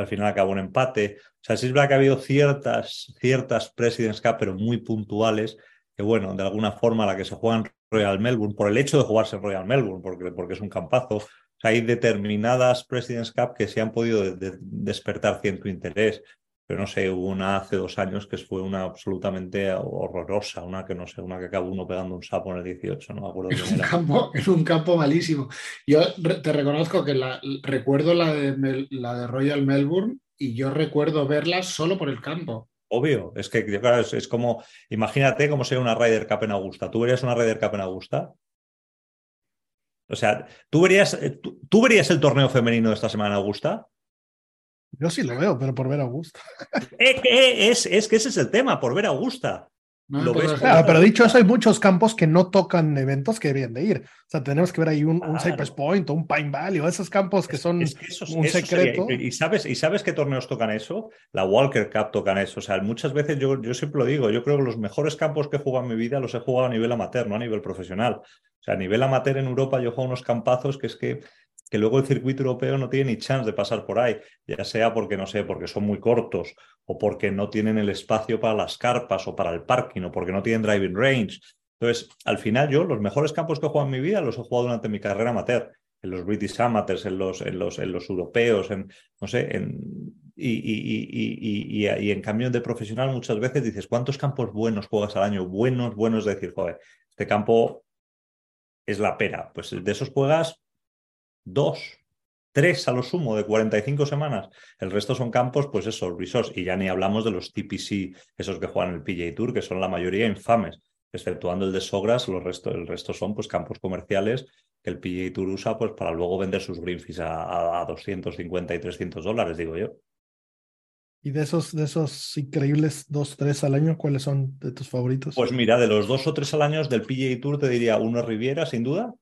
al final acabó en empate. O sea, sí es verdad que ha habido ciertas, ciertas Presidents Cup, pero muy puntuales, que, bueno, de alguna forma la que se juega en Royal Melbourne, por el hecho de jugarse en Royal Melbourne, porque, porque es un campazo, hay determinadas Presidents Cup que se han podido despertar cierto interés pero no sé, hubo una hace dos años que fue una absolutamente horrorosa, una que no sé, una que acabó uno pegando un sapo en el 18, no me acuerdo. En un, campo, en un campo malísimo. Yo te reconozco que la, recuerdo la de, la de Royal Melbourne y yo recuerdo verla solo por el campo. Obvio, es que claro, es, como, imagínate cómo sería una Ryder Cup en Augusta. ¿Tú verías una Ryder Cup en Augusta? O sea, ¿tú verías, eh, tú verías el torneo femenino de esta semana en Augusta? Yo sí lo veo, pero por ver a Augusta. Es, es, que ese es el tema, por ver a Augusta. lo ves pero dicho eso, hay muchos campos que no tocan eventos que deberían de ir. O sea, tenemos que ver ahí un, Cypress Point o un Pine Valley o esos campos que son un secreto. ¿Y, sabes, ¿Y sabes qué torneos tocan eso? La Walker Cup tocan eso. O sea, muchas veces yo, yo siempre lo digo, yo creo que los mejores campos que he jugado en mi vida los he jugado a nivel amateur, no a nivel profesional. O sea, a nivel amateur en Europa yo juego unos campazos que es que que luego el circuito europeo no tiene ni chance de pasar por ahí, ya sea porque, no sé, porque son muy cortos o porque no tienen el espacio para las carpas o para el parking o porque no tienen driving range. Entonces, al final yo los mejores campos que he jugado en mi vida los he jugado durante mi carrera amateur, en los British Amateurs, en los, en los, en los europeos, en, no sé, en, y, y, y, y, en cambio de profesional muchas veces dices, ¿cuántos campos buenos juegas al año? Buenos, buenos, de decir, joder, este campo es la pera. Pues de esos juegas dos, tres a lo sumo de 45 semanas. El resto son campos, pues esos resorts. Y ya ni hablamos de los TPC, esos que juegan el PJ Tour, que son la mayoría infames. Exceptuando el de Sogras, los resto, el resto son pues campos comerciales que el PJ Tour usa pues para luego vender sus green a, a, 250 y 300 dólares, digo yo. Y de esos, de esos increíbles dos, tres al año, ¿cuáles son de tus favoritos? Pues mira, de los dos o tres al año del PJ Tour te diría uno Riviera, sin duda.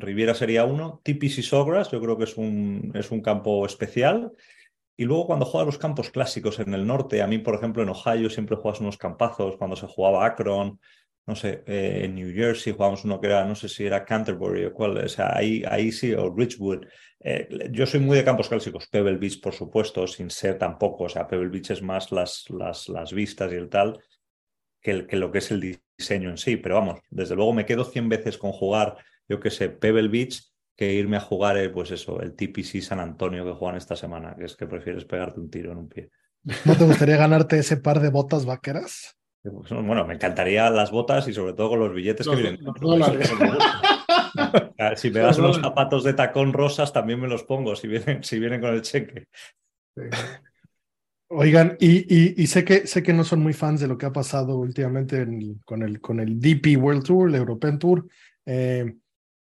Riviera sería uno, Tipis y Sogras, yo creo que es un, es un campo especial. Y luego cuando juegas los campos clásicos en el norte, a mí, por ejemplo, en Ohio siempre juegas unos campazos, cuando se jugaba Akron, no sé, eh, en New Jersey jugamos uno que era, no sé si era Canterbury o cuál, o sea, ahí, ahí sí, o Richwood. Eh, yo soy muy de campos clásicos, Pebble Beach, por supuesto, sin ser tampoco, o sea, Pebble Beach es más las, las, las vistas y el tal que, que lo que es el diseño en sí, pero vamos, desde luego me quedo 100 veces con jugar yo qué sé, Pebble Beach, que irme a jugar, el, pues eso, el TPC San Antonio que juegan esta semana, que es que prefieres pegarte un tiro en un pie. ¿No te gustaría ganarte ese par de botas vaqueras? Pues, bueno, me encantaría las botas y sobre todo con los billetes que vienen. si me das unos zapatos de tacón rosas, también me los pongo si vienen, si vienen con el cheque. Oigan, y, y, sé, que, sé que no son muy fans de lo que ha pasado últimamente con, el, con el DP World Tour, el European Tour. Eh,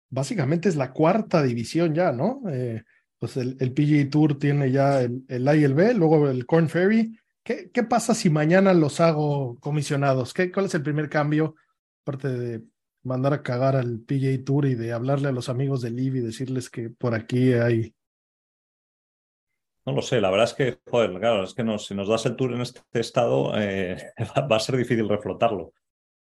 básicamente es la cuarta división ya, ¿no? Eh, pues el, el Tour tiene ya el, el ILB, luego el Corn Ferry. ¿Qué, ¿Qué, pasa si mañana los hago comisionados? ¿Qué, ¿Cuál es el primer cambio? Aparte de mandar a cagar al PGA Tour y de hablarle a los amigos del IB y decirles que por aquí hay. No lo sé, la verdad es que, joder, claro, es que si nos das el tour en este estado, eh, va a ser difícil reflotarlo.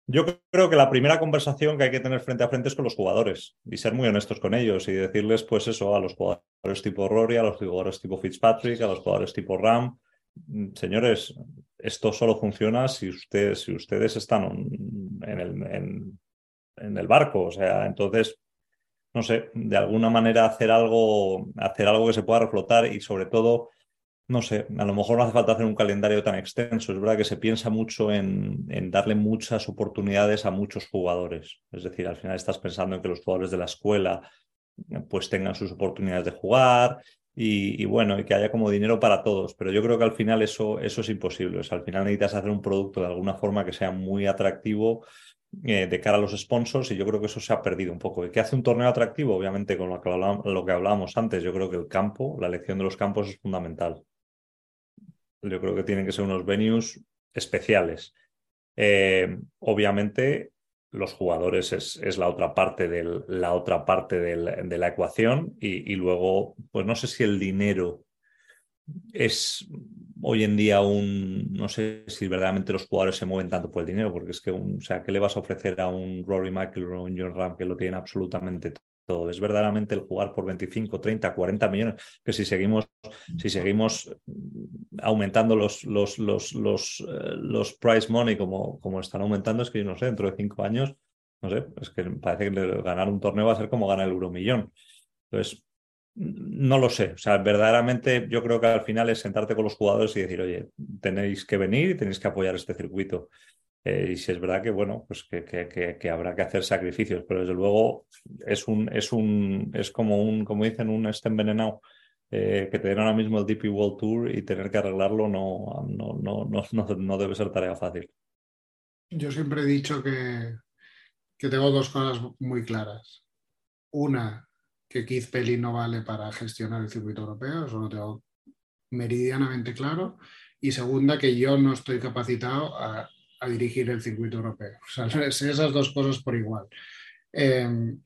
Yo creo que la primera conversación que hay que tener frente a frente es con los jugadores y ser muy honestos con ellos y decirles, pues eso, a los jugadores tipo Rory, a los jugadores tipo Fitzpatrick, a los jugadores tipo Ram. Señores, esto solo funciona si, ustedes, si ustedes están en el, en el barco. O sea, entonces, no sé, de alguna manera hacer algo, hacer algo que se pueda reflotar y sobre todo no sé, a lo mejor no hace falta hacer un calendario tan extenso. Es verdad que se piensa mucho en, darle muchas oportunidades a muchos jugadores. Es decir, al final estás pensando en que los jugadores de la escuela pues tengan sus oportunidades de jugar y, bueno, y que haya como dinero para todos. Pero yo creo que al final eso, eso es imposible. al final necesitas hacer un producto de alguna forma que sea muy atractivo eh, de cara a los sponsors y yo creo que eso se ha perdido un poco. ¿Y qué hace un torneo atractivo? Obviamente con lo que, lo que hablábamos antes, yo creo que el campo, la elección de los campos es fundamental. Yo creo que tienen que ser unos venues especiales. Eh, obviamente, los jugadores es, la otra parte, del, la otra parte de la ecuación y, luego, pues no sé si el dinero es hoy en día un, no sé si verdaderamente los jugadores se mueven tanto por el dinero, porque es que, o sea, ¿qué le vas a ofrecer a un Rory McIlroy o un John Ram que lo tienen absolutamente esto? ¿Es verdaderamente el jugar por 25, 30, 40 millones? Que si seguimos, si seguimos aumentando los, los, los, los, eh, los price money como, como están aumentando, es que yo no sé, dentro de cinco años, no sé, es que parece que ganar un torneo va a ser como ganar el euromillón. Entonces, no lo sé. O sea, verdaderamente yo creo que al final es sentarte con los jugadores y decir, oye, tenéis que venir y tenéis que apoyar este circuito. Eh, y si es verdad que, bueno, pues que, que, que, habrá que hacer sacrificios, pero desde luego es un, es un, es como un, como dicen, un este envenenado. Eh, que tener ahora mismo el DP World Tour y tener que arreglarlo no, no, no, no, no debe ser tarea fácil. Yo siempre he dicho que, que tengo dos cosas muy claras. Una, que Keith Pelly no vale para gestionar el circuito europeo, eso lo tengo meridianamente claro. Y segunda, que yo no estoy capacitado a, dirigir el circuito europeo. O sea, esas dos cosas por igual. Em,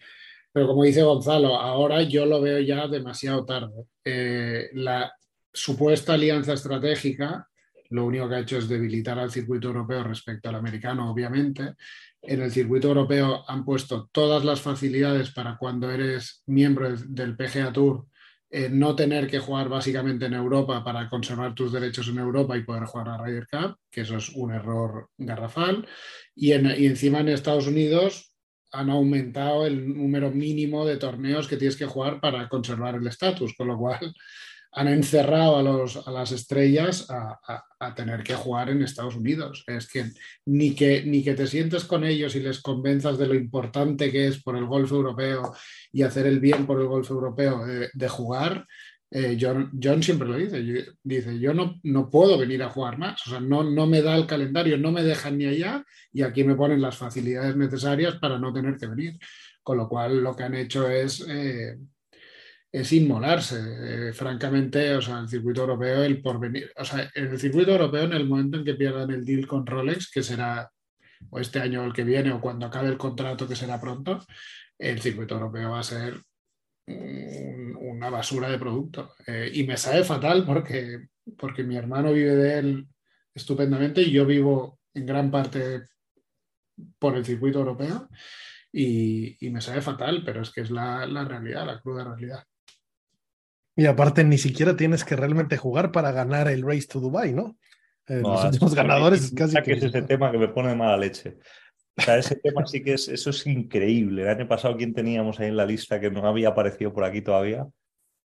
pero como dice Gonzalo, ahora yo lo veo ya demasiado tarde. Eh, la supuesta alianza estratégica lo único que ha hecho es debilitar al circuito europeo respecto al americano, obviamente, en el circuito europeo han puesto todas las facilidades para cuando eres miembro del PGA Tour eh, no tener que jugar básicamente en Europa para conservar tus derechos en Europa y poder jugar a Ryder Cup, que eso es un error garrafal. Y, y encima en Estados Unidos han aumentado el número mínimo de torneos que tienes que jugar para conservar el estatus, con lo cual han encerrado a, los, a las estrellas a, tener que jugar en Estados Unidos. Es que ni, que ni que te sientes con ellos y les convenzas de lo importante que es por el golf europeo y hacer el bien por el golf europeo de, jugar. Eh, John, John, siempre lo dice, dice, yo no, no puedo venir a jugar más, o sea, no, no me da el calendario, no me dejan ni allá y aquí me ponen las facilidades necesarias para no tener que venir. Con lo cual lo que han hecho es eh, es inmolarse. Eh, francamente, o sea, el circuito europeo, el porvenir, o sea, el circuito europeo, en el momento en que pierdan el deal con Rolex, que será o este año o el que viene, o cuando acabe el contrato, que será pronto, el circuito europeo va a ser una basura de producto. Eh, y me sabe fatal porque, porque mi hermano vive de él estupendamente y yo vivo en gran parte por el circuito europeo. Y, me sabe fatal, pero es que es la, la realidad, la cruda realidad. Y aparte, ni siquiera tienes que realmente jugar para ganar el Race to Dubai, ¿no? Eh, los últimos ganadores casi que... es ese tema que me pone de mala leche. O sea, ese tema sí que es, eso es increíble. El año pasado, ¿quién teníamos ahí en la lista que no había aparecido por aquí todavía?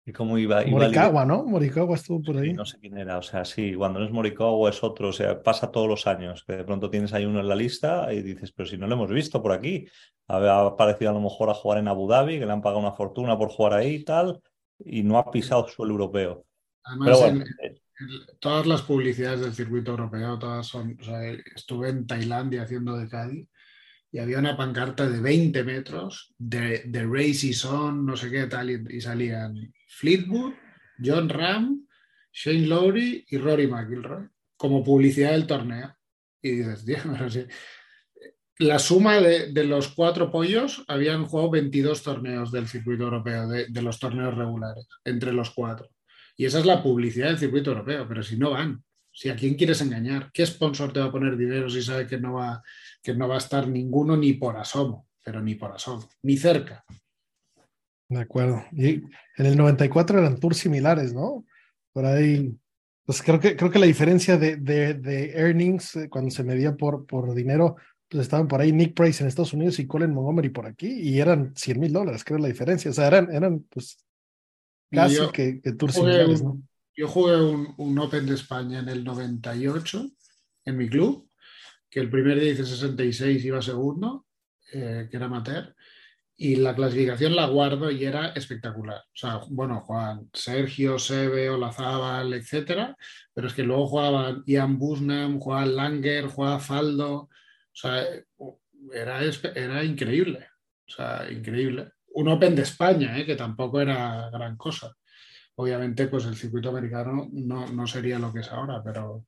Y cómo iba, Morikawa, ¿no? Morikawa estuvo por ahí. no sé quién era, o sea, sí, cuando no es Morikawa es otro, o sea, pasa todos los años, que de pronto tienes ahí uno en la lista y dices, pero si no lo hemos visto por aquí, ha aparecido a lo mejor a jugar en Abu Dhabi, que le han pagado una fortuna por jugar ahí y tal, y no ha pisado suelo europeo. Además, eh, todas las publicidades del circuito europeo, todas son, o sea, estuve en Tailandia haciendo de Cádiz y había una pancarta de 20 metros de, de Race is on, no sé qué tal, y, salían Fleetwood, John Ram, Shane Lowry y Rory McIlroy como publicidad del torneo. Y dices, Dios, pero sí, la suma de, los cuatro pollos habían jugado 22 torneos del circuito europeo, de, los torneos regulares, entre los cuatro. Y esa es la publicidad del circuito europeo, pero si no van, si a quién quieres engañar, ¿qué sponsor te va a poner dinero si sabe que no va, que no va a estar ninguno ni por asomo, pero ni por asomo, ni cerca? De acuerdo. Y en el 94 eran tours similares, ¿no? Por ahí, pues creo que, creo que la diferencia de, de, earnings eh, cuando se medía por, por dinero pues estaban por ahí Nick Price en Estados Unidos y Colin Montgomery por aquí, y eran 100 mil dólares, creo la diferencia. O sea, eran, eran pues casi que, que tours similares, ¿no? Yo jugué un, un, Open de España en el 98 en mi club, que el primer día hice 66, iba segundo, eh, que era amateur, y la clasificación la guardo y era espectacular. O sea, bueno, Juan Sergio, Sebe, Olazábal, etcétera, pero es que luego jugaban Ian Busnam, jugaban Langer, jugaba Faldo, o sea, era, era increíble. O sea, increíble. Un Open de España, ¿eh? que tampoco era gran cosa. Obviamente, pues el circuito americano no, no sería lo que es ahora, pero,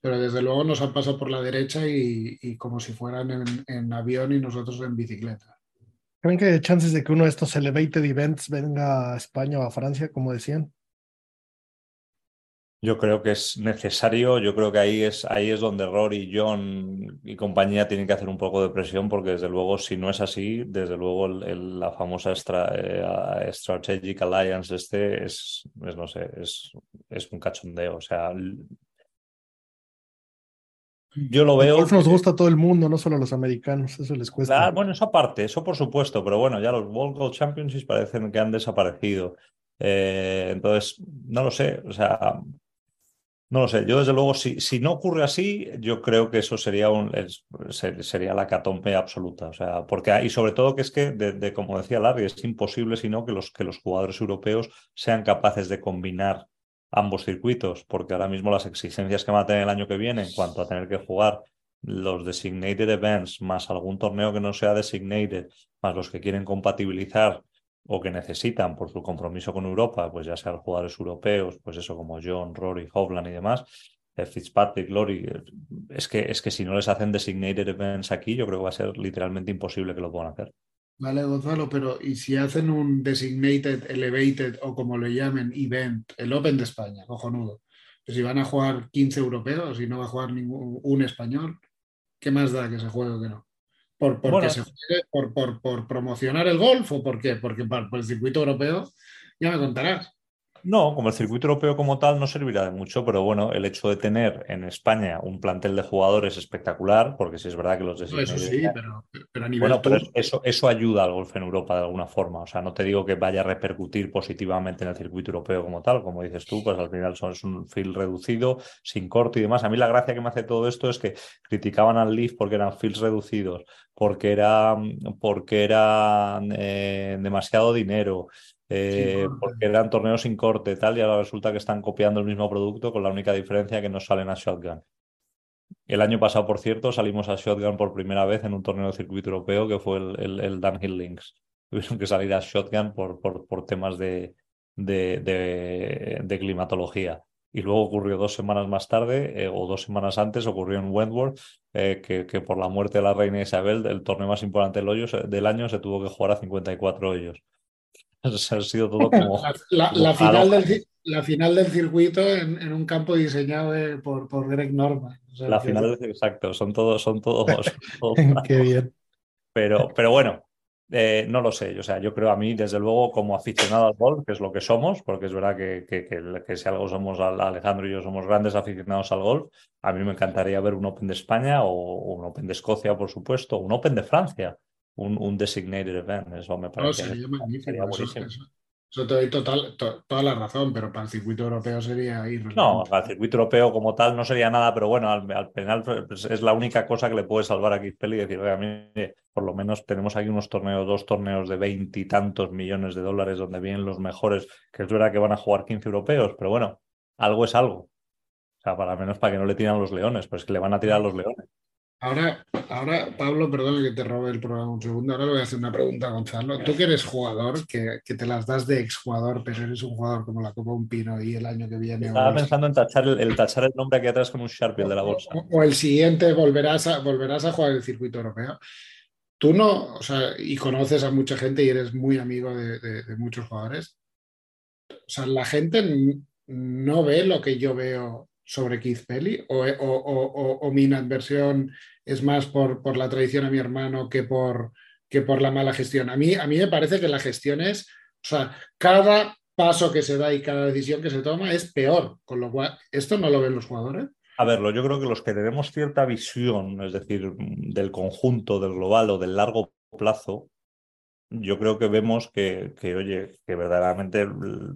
pero desde luego nos han pasado por la derecha y, y como si fueran en, en, avión y nosotros en bicicleta. ¿Creen que hay chances de que uno de estos elevated events venga a España o a Francia, como decían? Yo creo que es necesario, yo creo que ahí es, ahí es donde Rory, John y compañía tienen que hacer un poco de presión, porque desde luego, si no es así, desde luego el, la famosa eh, Strategic Alliance este es, es, no sé, es, es un cachondeo. O sea, yo lo veo. El golf nos gusta a todo el mundo, no solo a los americanos, eso les cuesta. bueno, eso aparte, eso por supuesto, pero bueno, ya los World Golf Championships parecen que han desaparecido. Eh, entonces, no lo sé, o sea, no lo sé, yo desde luego, si, si no ocurre así, yo creo que eso sería, un, sería la catombe absoluta. O sea, porque, y sobre todo que es que, de, como decía Larry, es imposible sino que los, que los jugadores europeos sean capaces de combinar ambos circuitos, porque ahora mismo las exigencias que van a tener el año que viene en cuanto a tener que jugar los designated events, más algún torneo que no sea designated, más los que quieren compatibilizar o que necesitan por su compromiso con Europa, pues ya sean jugadores europeos, pues eso como John, Rory, Hovland y demás, eh, Fitzpatrick, Lori, eh, es que, es que si no les hacen designated events aquí, yo creo que va a ser literalmente imposible que lo puedan hacer. Vale, Gonzalo, pero ¿y si hacen un designated, elevated o como le llamen, event, el Open de España, cojonudo? Pues si van a jugar 15 europeos y no va a jugar ningún un español, ¿qué más da que se juegue o que no? ¿Por, por, por, por, promocionar el golf o por qué? Porque por el circuito europeo ya me contarás. No, como el circuito europeo como tal no servirá de mucho, pero bueno, el hecho de tener en España un plantel de jugadores espectacular, porque sí es verdad que los de Eso sí, pero, a nivel Bueno, pero eso, eso ayuda al golf en Europa de alguna forma. O sea, no te digo que vaya a repercutir positivamente en el circuito europeo como tal, como dices tú, pues al final son, es un field reducido, sin corte y demás. A mí la gracia que me hace todo esto es que criticaban al Leaf porque eran fields reducidos, porque era, porque eran eh, demasiado dinero. Eh, porque eran torneos sin corte tal, y ahora resulta que están copiando el mismo producto con la única diferencia que no salen a Shotgun. El año pasado, por cierto, salimos a Shotgun por primera vez en un torneo de circuito europeo que fue el, el, el Downhill Links. Tuvieron que salir a Shotgun por, por, por temas de, de, de, climatología. Y luego ocurrió dos semanas más tarde, eh, o dos semanas antes, ocurrió en Wentworth, eh, que, que, por la muerte de la reina Isabel, el torneo más importante del, hoyo, del año, se tuvo que jugar a 54 hoyos. ha sido todo como. La, final, del, la final del circuito en, un campo diseñado por, por Greg Norman. la final, exacto, son todos. Son todos, Qué bien. Pero, pero bueno, eh, no lo sé. O sea, yo creo a mí, desde luego, como aficionado al golf, que es lo que somos, porque es verdad que, que, que, si algo somos, Alejandro y yo somos grandes aficionados al golf, a mí me encantaría ver un Open de España o un Open de Escocia, por supuesto, un Open de Francia un, un designated event. Eso me parece. sería magnífico. Eso, te doy total, toda la razón, pero para el circuito europeo sería ir. No, para el circuito europeo como tal no sería nada, pero bueno, al, al penal pues, es la única cosa que le puede salvar a Kizpeli y decir, oye, a mí por lo menos tenemos aquí unos torneos, dos torneos de veintitantos millones de dólares donde vienen los mejores, que es verdad que van a jugar 15 europeos, pero bueno, algo es algo. O sea, para menos para que no le tiran los leones, pues que le van a tirar los leones. Ahora, ahora, Pablo, perdona que te robe el programa un segundo. Ahora le voy a hacer una pregunta a Gonzalo. Tú que eres jugador, que, te las das de exjugador, pero eres un jugador como la Copa Un Pino y el año que viene. Estaba pensando en tachar el, tachar el nombre aquí atrás con un Sharpie de la bolsa. O, el siguiente volverás a, volverás a jugar el circuito europeo. Tú no, o sea, y conoces a mucha gente y eres muy amigo de, de muchos jugadores. O sea, la gente no ve lo que yo veo sobre Keith Pelly o, o, o, mi inadversión es más por, por, la traición a mi hermano que por, que por la mala gestión. A mí, a mí me parece que la gestión es, o sea, cada paso que se da y cada decisión que se toma es peor, con lo cual, ¿esto no lo ven los jugadores? A verlo, yo creo que los que tenemos cierta visión, es decir, del conjunto, del global o del largo plazo, yo creo que vemos que, oye, que verdaderamente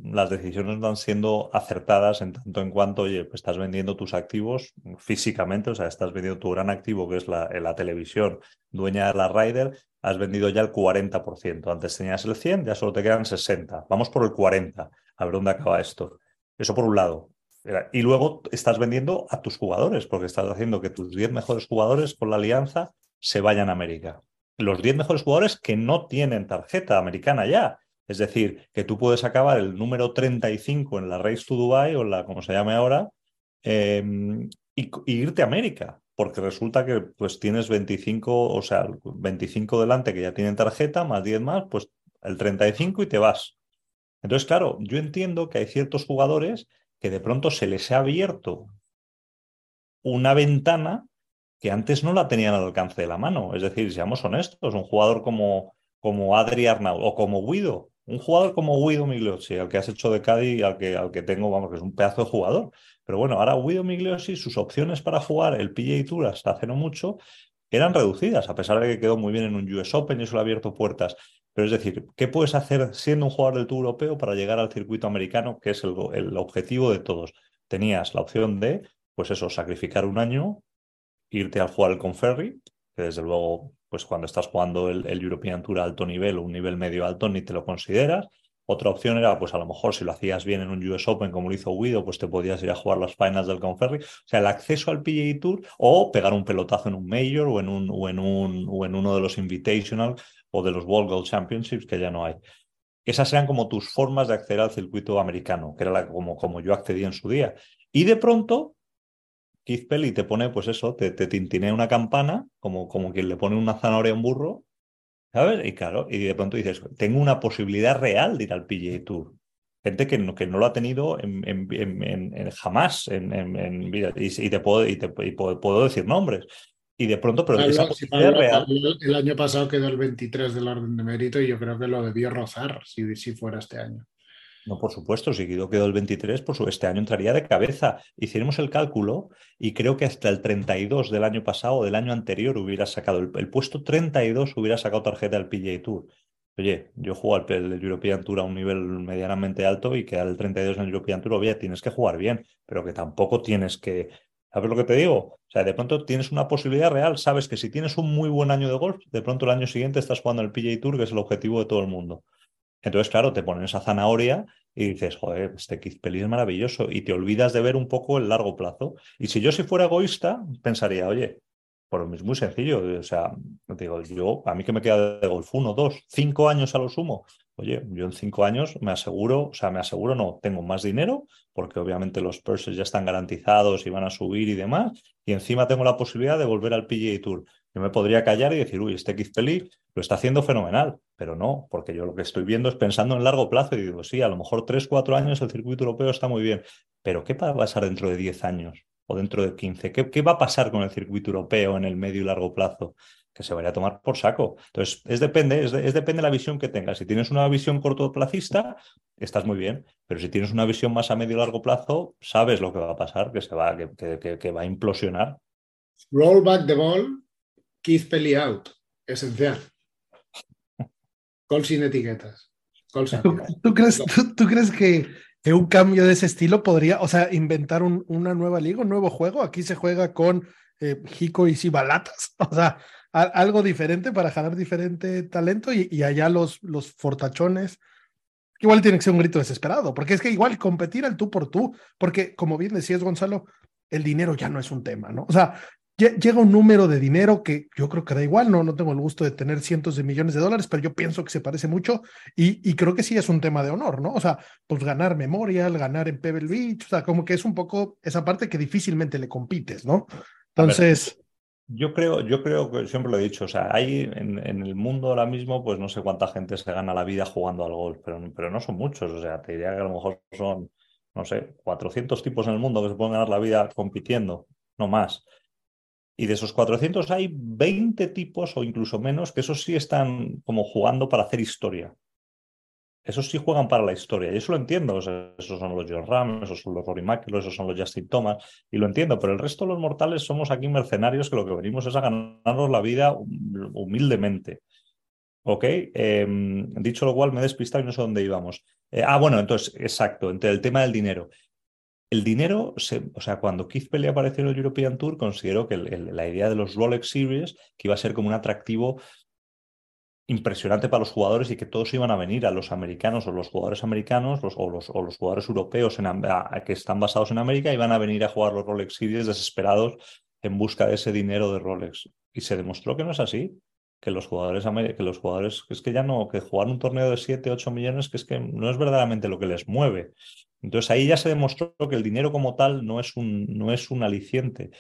las decisiones van siendo acertadas en tanto en cuanto, oye, pues estás vendiendo tus activos físicamente, o sea, estás vendiendo tu gran activo, que es la, la televisión, dueña de la Rider, has vendido ya el 40%. Antes tenías el 100, ya solo te quedan 60. Vamos por el 40, a ver dónde acaba esto. Eso por un lado. Y luego estás vendiendo a tus jugadores, porque estás haciendo que tus 10 mejores jugadores con la alianza se vayan a América los 10 mejores jugadores que no tienen tarjeta americana ya. Es decir, que tú puedes acabar el número 35 en la Race to Dubai o la como se llame ahora em, y, irte a América, porque resulta que pues tienes 25, o sea, 25 delante que ya tienen tarjeta, más 10 más, pues el 35 y te vas. Entonces, claro, yo entiendo que hay ciertos jugadores que de pronto se les ha abierto una ventana que antes no la tenían al alcance de la mano. Es decir, seamos honestos, un jugador como, como Adri Arnaud o como Guido, un jugador como Guido Migliosi, al que has hecho de Cádiz al que, al que tengo, vamos, que es un pedazo de jugador. Pero bueno, ahora Guido Migliosi, sus opciones para jugar el PGA Tour hasta hace no mucho eran reducidas, a pesar de que quedó muy bien en un US Open y eso le ha abierto puertas. Pero es decir, ¿qué puedes hacer siendo un jugador del Tour Europeo para llegar al circuito americano, que es el objetivo de todos? Tenías la opción de, pues eso, sacrificar un año, irte al jugar el Conferry, que desde luego, pues cuando estás jugando el, el European Tour a alto nivel o un nivel medio alto, ni te lo consideras. Otra opción era, pues a lo mejor si lo hacías bien en un US Open como lo hizo Guido, pues te podías ir a jugar las finals del Conferry. O sea, el acceso al PGA Tour o pegar un pelotazo en un Major o en, un, o en, un, o en uno de los Invitational o de los World Gold Championships que ya no hay. Esas eran como tus formas de acceder al circuito americano, que era la, como, como yo accedí en su día. Y de pronto, Keith Pelly te pone, pues eso, te, te tintinea una campana, como, como quien le pone una zanahoria a un burro, ¿Sabes? Y claro, y de pronto dices, tengo una posibilidad real de ir al PGA Tour. Gente que no, que no lo ha tenido en, en, en, jamás en, vida. Y, y, te puedo, y te y puedo, puedo, decir nombres. Y de pronto, pero Pablo, esa si posibilidad Pablo, real. Pablo, el año pasado quedó el 23 del orden de mérito y yo creo que lo debió rozar si, si fuera este año. No, por supuesto, si Guido quedó el 23, por su, este año entraría de cabeza. Hicimos el cálculo y creo que hasta el 32 del año pasado o del año anterior hubiera sacado, el, puesto 32 hubiera sacado tarjeta del PGA Tour. Oye, yo juego al el European Tour a un nivel medianamente alto y quedar el 32 en el European Tour, oye, tienes que jugar bien, pero que tampoco tienes que... ¿Sabes lo que te digo? O sea, de pronto tienes una posibilidad real, sabes que si tienes un muy buen año de golf, de pronto el año siguiente estás jugando el PGA Tour, que es el objetivo de todo el mundo. Entonces, claro, te ponen esa zanahoria y dices, joder, este Keith Pelly es maravilloso y te olvidas de ver un poco el largo plazo. Y si yo si fuera egoísta, pensaría, oye, por es muy sencillo, o sea, digo, yo, a mí que me queda de golf uno, dos, cinco años a lo sumo. Oye, yo en cinco años me aseguro, o sea, me aseguro, no, tengo más dinero, porque obviamente los purses ya están garantizados y van a subir y demás, y encima tengo la posibilidad de volver al PGA Tour. Yo me podría callar y decir, uy, este Keith Pelly lo está haciendo fenomenal, pero no, porque yo lo que estoy viendo es pensando en largo plazo y digo, sí, a lo mejor tres, cuatro años el circuito europeo está muy bien, pero ¿qué va a pasar dentro de diez años o dentro de quince? ¿Qué, ¿Qué, va a pasar con el circuito europeo en el medio y largo plazo? Que se vaya a tomar por saco. Entonces, es depende, es, de, depende de la visión que tengas. Si tienes una visión cortoplacista, estás muy bien, pero si tienes una visión más a medio y largo plazo, sabes lo que va a pasar, que se va, que, que, que va a implosionar. Roll back the ball Keith Pelly out, esencial. Call sin etiquetas. ¿Tú, ¿tú, crees, tú, ¿Tú, crees, que, que, un cambio de ese estilo podría, o sea, inventar un, una nueva liga, un nuevo juego? Aquí se juega con eh, Jico y Cibalatas, o sea, a, algo diferente para jalar diferente talento y, y allá los, los fortachones. Igual tiene que ser un grito desesperado, porque es que igual competir al tú por tú, porque como bien decías, Gonzalo, el dinero ya no es un tema, ¿no? O sea, llega un número de dinero que yo creo que da igual, no, no tengo el gusto de tener cientos de millones de dólares, pero yo pienso que se parece mucho y, y creo que sí es un tema de honor, ¿no? O sea, pues ganar Memorial, ganar en Pebble Beach, o sea, como que es un poco esa parte que difícilmente le compites, ¿no? Entonces... Yo creo, yo creo que siempre lo he dicho, o sea, hay en, en, el mundo ahora mismo, pues no sé cuánta gente se gana la vida jugando al golf, pero, pero no son muchos, o sea, te diría que a lo mejor son, no sé, 400 tipos en el mundo que se pueden ganar la vida compitiendo, no más. Y de esos 400 hay 20 tipos o incluso menos que esos sí están como jugando para hacer historia. Esos sí juegan para la historia. Y eso lo entiendo. Esos son los John Ram, esos son los Rory McIlroy, esos son los Justin Thomas. Y lo entiendo. Pero el resto de los mortales somos aquí mercenarios que lo que venimos es a ganarnos la vida humildemente. ¿Ok? Eh, dicho lo cual, me he despistado y no sé dónde íbamos. Eh, ah, bueno, entonces, exacto. Entre el tema del dinero el dinero, se, o sea, cuando Keith Pelé apareció en el European Tour, consideró que la idea de los Rolex Series, que iba a ser como un atractivo impresionante para los jugadores y que todos iban a venir a los americanos o los jugadores americanos los, o, los, jugadores europeos que están basados en América iban a venir a jugar los Rolex Series desesperados en busca de ese dinero de Rolex. Y se demostró que no es así, que los jugadores, que los jugadores, que es que ya no, que jugar un torneo de 7, 8 millones, que es que no es verdaderamente lo que les mueve. Entonces ahí ya se demostró que el dinero como tal no es un, no es un aliciente.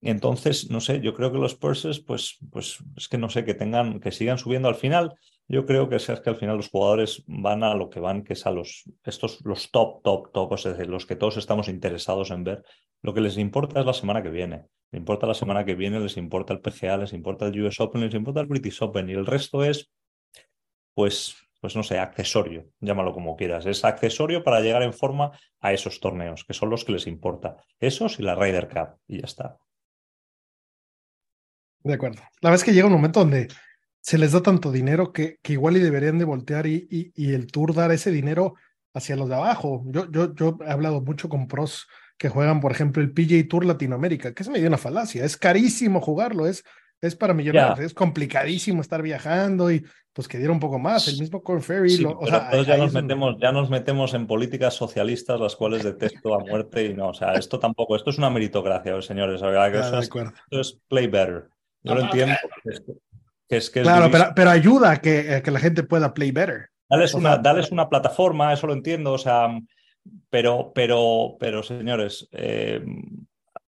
Entonces, no sé, yo creo que los purses, pues, pues es que no sé, que tengan, que sigan subiendo al final. Yo creo que, es que al final los jugadores van a lo que van, que es a los, estos, los top, top, top, es decir, los que todos estamos interesados en ver. Lo que les importa es la semana que viene. Les importa la semana que viene, les importa el PGA, les importa el US Open, les importa el British Open y el resto es, pues, pues no sé, accesorio, llámalo como quieras. Es accesorio para llegar en forma a esos torneos, que son los que les importa. Esos y la Ryder Cup, y ya está. De acuerdo. La verdad es que llega un momento donde se les da tanto dinero que, que igual y deberían de voltear y, y, el tour dar ese dinero hacia los de abajo. Yo, yo, yo he hablado mucho con pros que juegan, por ejemplo, el PJ Tour Latinoamérica, que es medio una falacia, es carísimo jugarlo, es, es para millonarios, es complicadísimo estar viajando y pues que diera un poco más, el mismo Corn Ferry. o sea, ya, nos metemos, ya nos metemos en políticas socialistas, las cuales detesto a muerte y no, o sea, esto tampoco, esto es una meritocracia, señores, esto, es, play better. Yo lo entiendo claro, pero, ayuda a que, que, la gente pueda play better. Dales una, una plataforma, eso lo entiendo, o sea, pero, pero, pero señores, eh,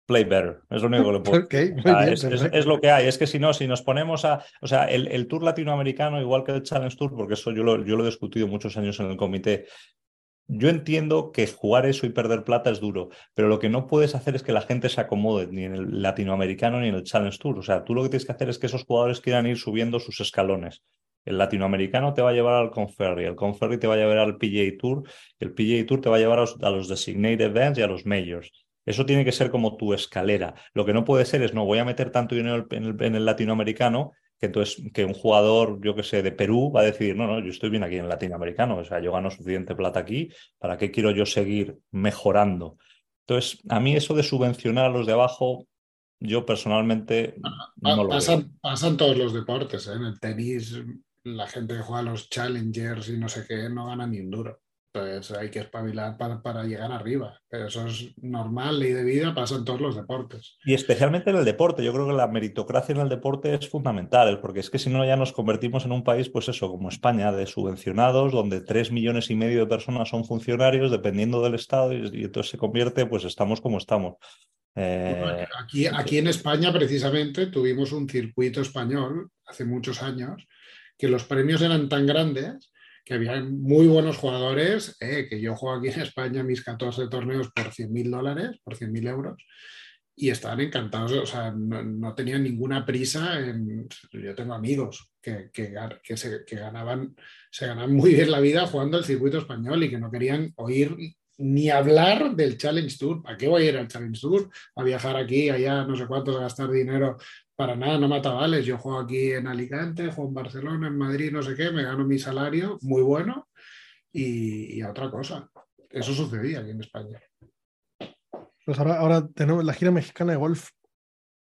play better, es lo único que le puedo es, lo que hay, es que si no, si nos ponemos a, o sea, el, el, Tour latinoamericano, igual que el Challenge Tour, porque eso yo lo, yo lo he discutido muchos años en el comité, yo entiendo que jugar eso y perder plata es duro, pero lo que no puedes hacer es que la gente se acomode ni en el latinoamericano ni en el Challenge Tour. O sea, tú lo que tienes que hacer es que esos jugadores quieran ir subiendo sus escalones. El latinoamericano te va a llevar al Conferry, el Conferry te va a llevar al PGA Tour, el PGA Tour te va a llevar a los, Designated Events y a los Majors. Eso tiene que ser como tu escalera. Lo que no puede ser es, no, voy a meter tanto dinero en el latinoamericano que entonces que un jugador, yo que sé, de Perú va a decir, no, no, yo estoy bien aquí en latinoamericano, o sea, yo gano suficiente plata aquí, ¿para qué quiero yo seguir mejorando? Entonces, a mí eso de subvencionar a los de abajo, yo personalmente no lo pasan, pasan todos los deportes, ¿eh? en el tenis, la gente que juega los challengers y no sé qué, no gana ni un duro pues hay que espabilar para, para, llegar arriba. Pero eso es normal, ley de vida, pasa en todos los deportes. Y especialmente en el deporte. Yo creo que la meritocracia en el deporte es fundamental, porque es que si no ya nos convertimos en un país, pues eso, como España, de subvencionados, donde tres millones y medio de personas son funcionarios, dependiendo del Estado, y, entonces se convierte, pues estamos como estamos. Eh, aquí, aquí en España, precisamente, tuvimos un circuito español hace muchos años, que los premios eran tan grandes que había muy buenos jugadores, eh, que yo juego aquí en España mis 14 torneos por 100 mil dólares, por 100 mil euros, y estaban encantados, o sea, no, tenían ninguna prisa. Yo tengo amigos que, que, que, se, ganaban, se ganaban muy bien la vida jugando el circuito español y que no querían oír ni hablar del Challenge Tour. ¿Para qué voy a ir al Challenge Tour? A viajar aquí, allá, no sé cuántos, a gastar dinero para nada, no mata vales. Yo juego aquí en Alicante, juego en Barcelona, en Madrid, no sé qué, me gano mi salario muy bueno y, a otra cosa. Eso sucedía aquí en España. Pues ahora, ahora tenemos la gira mexicana de golf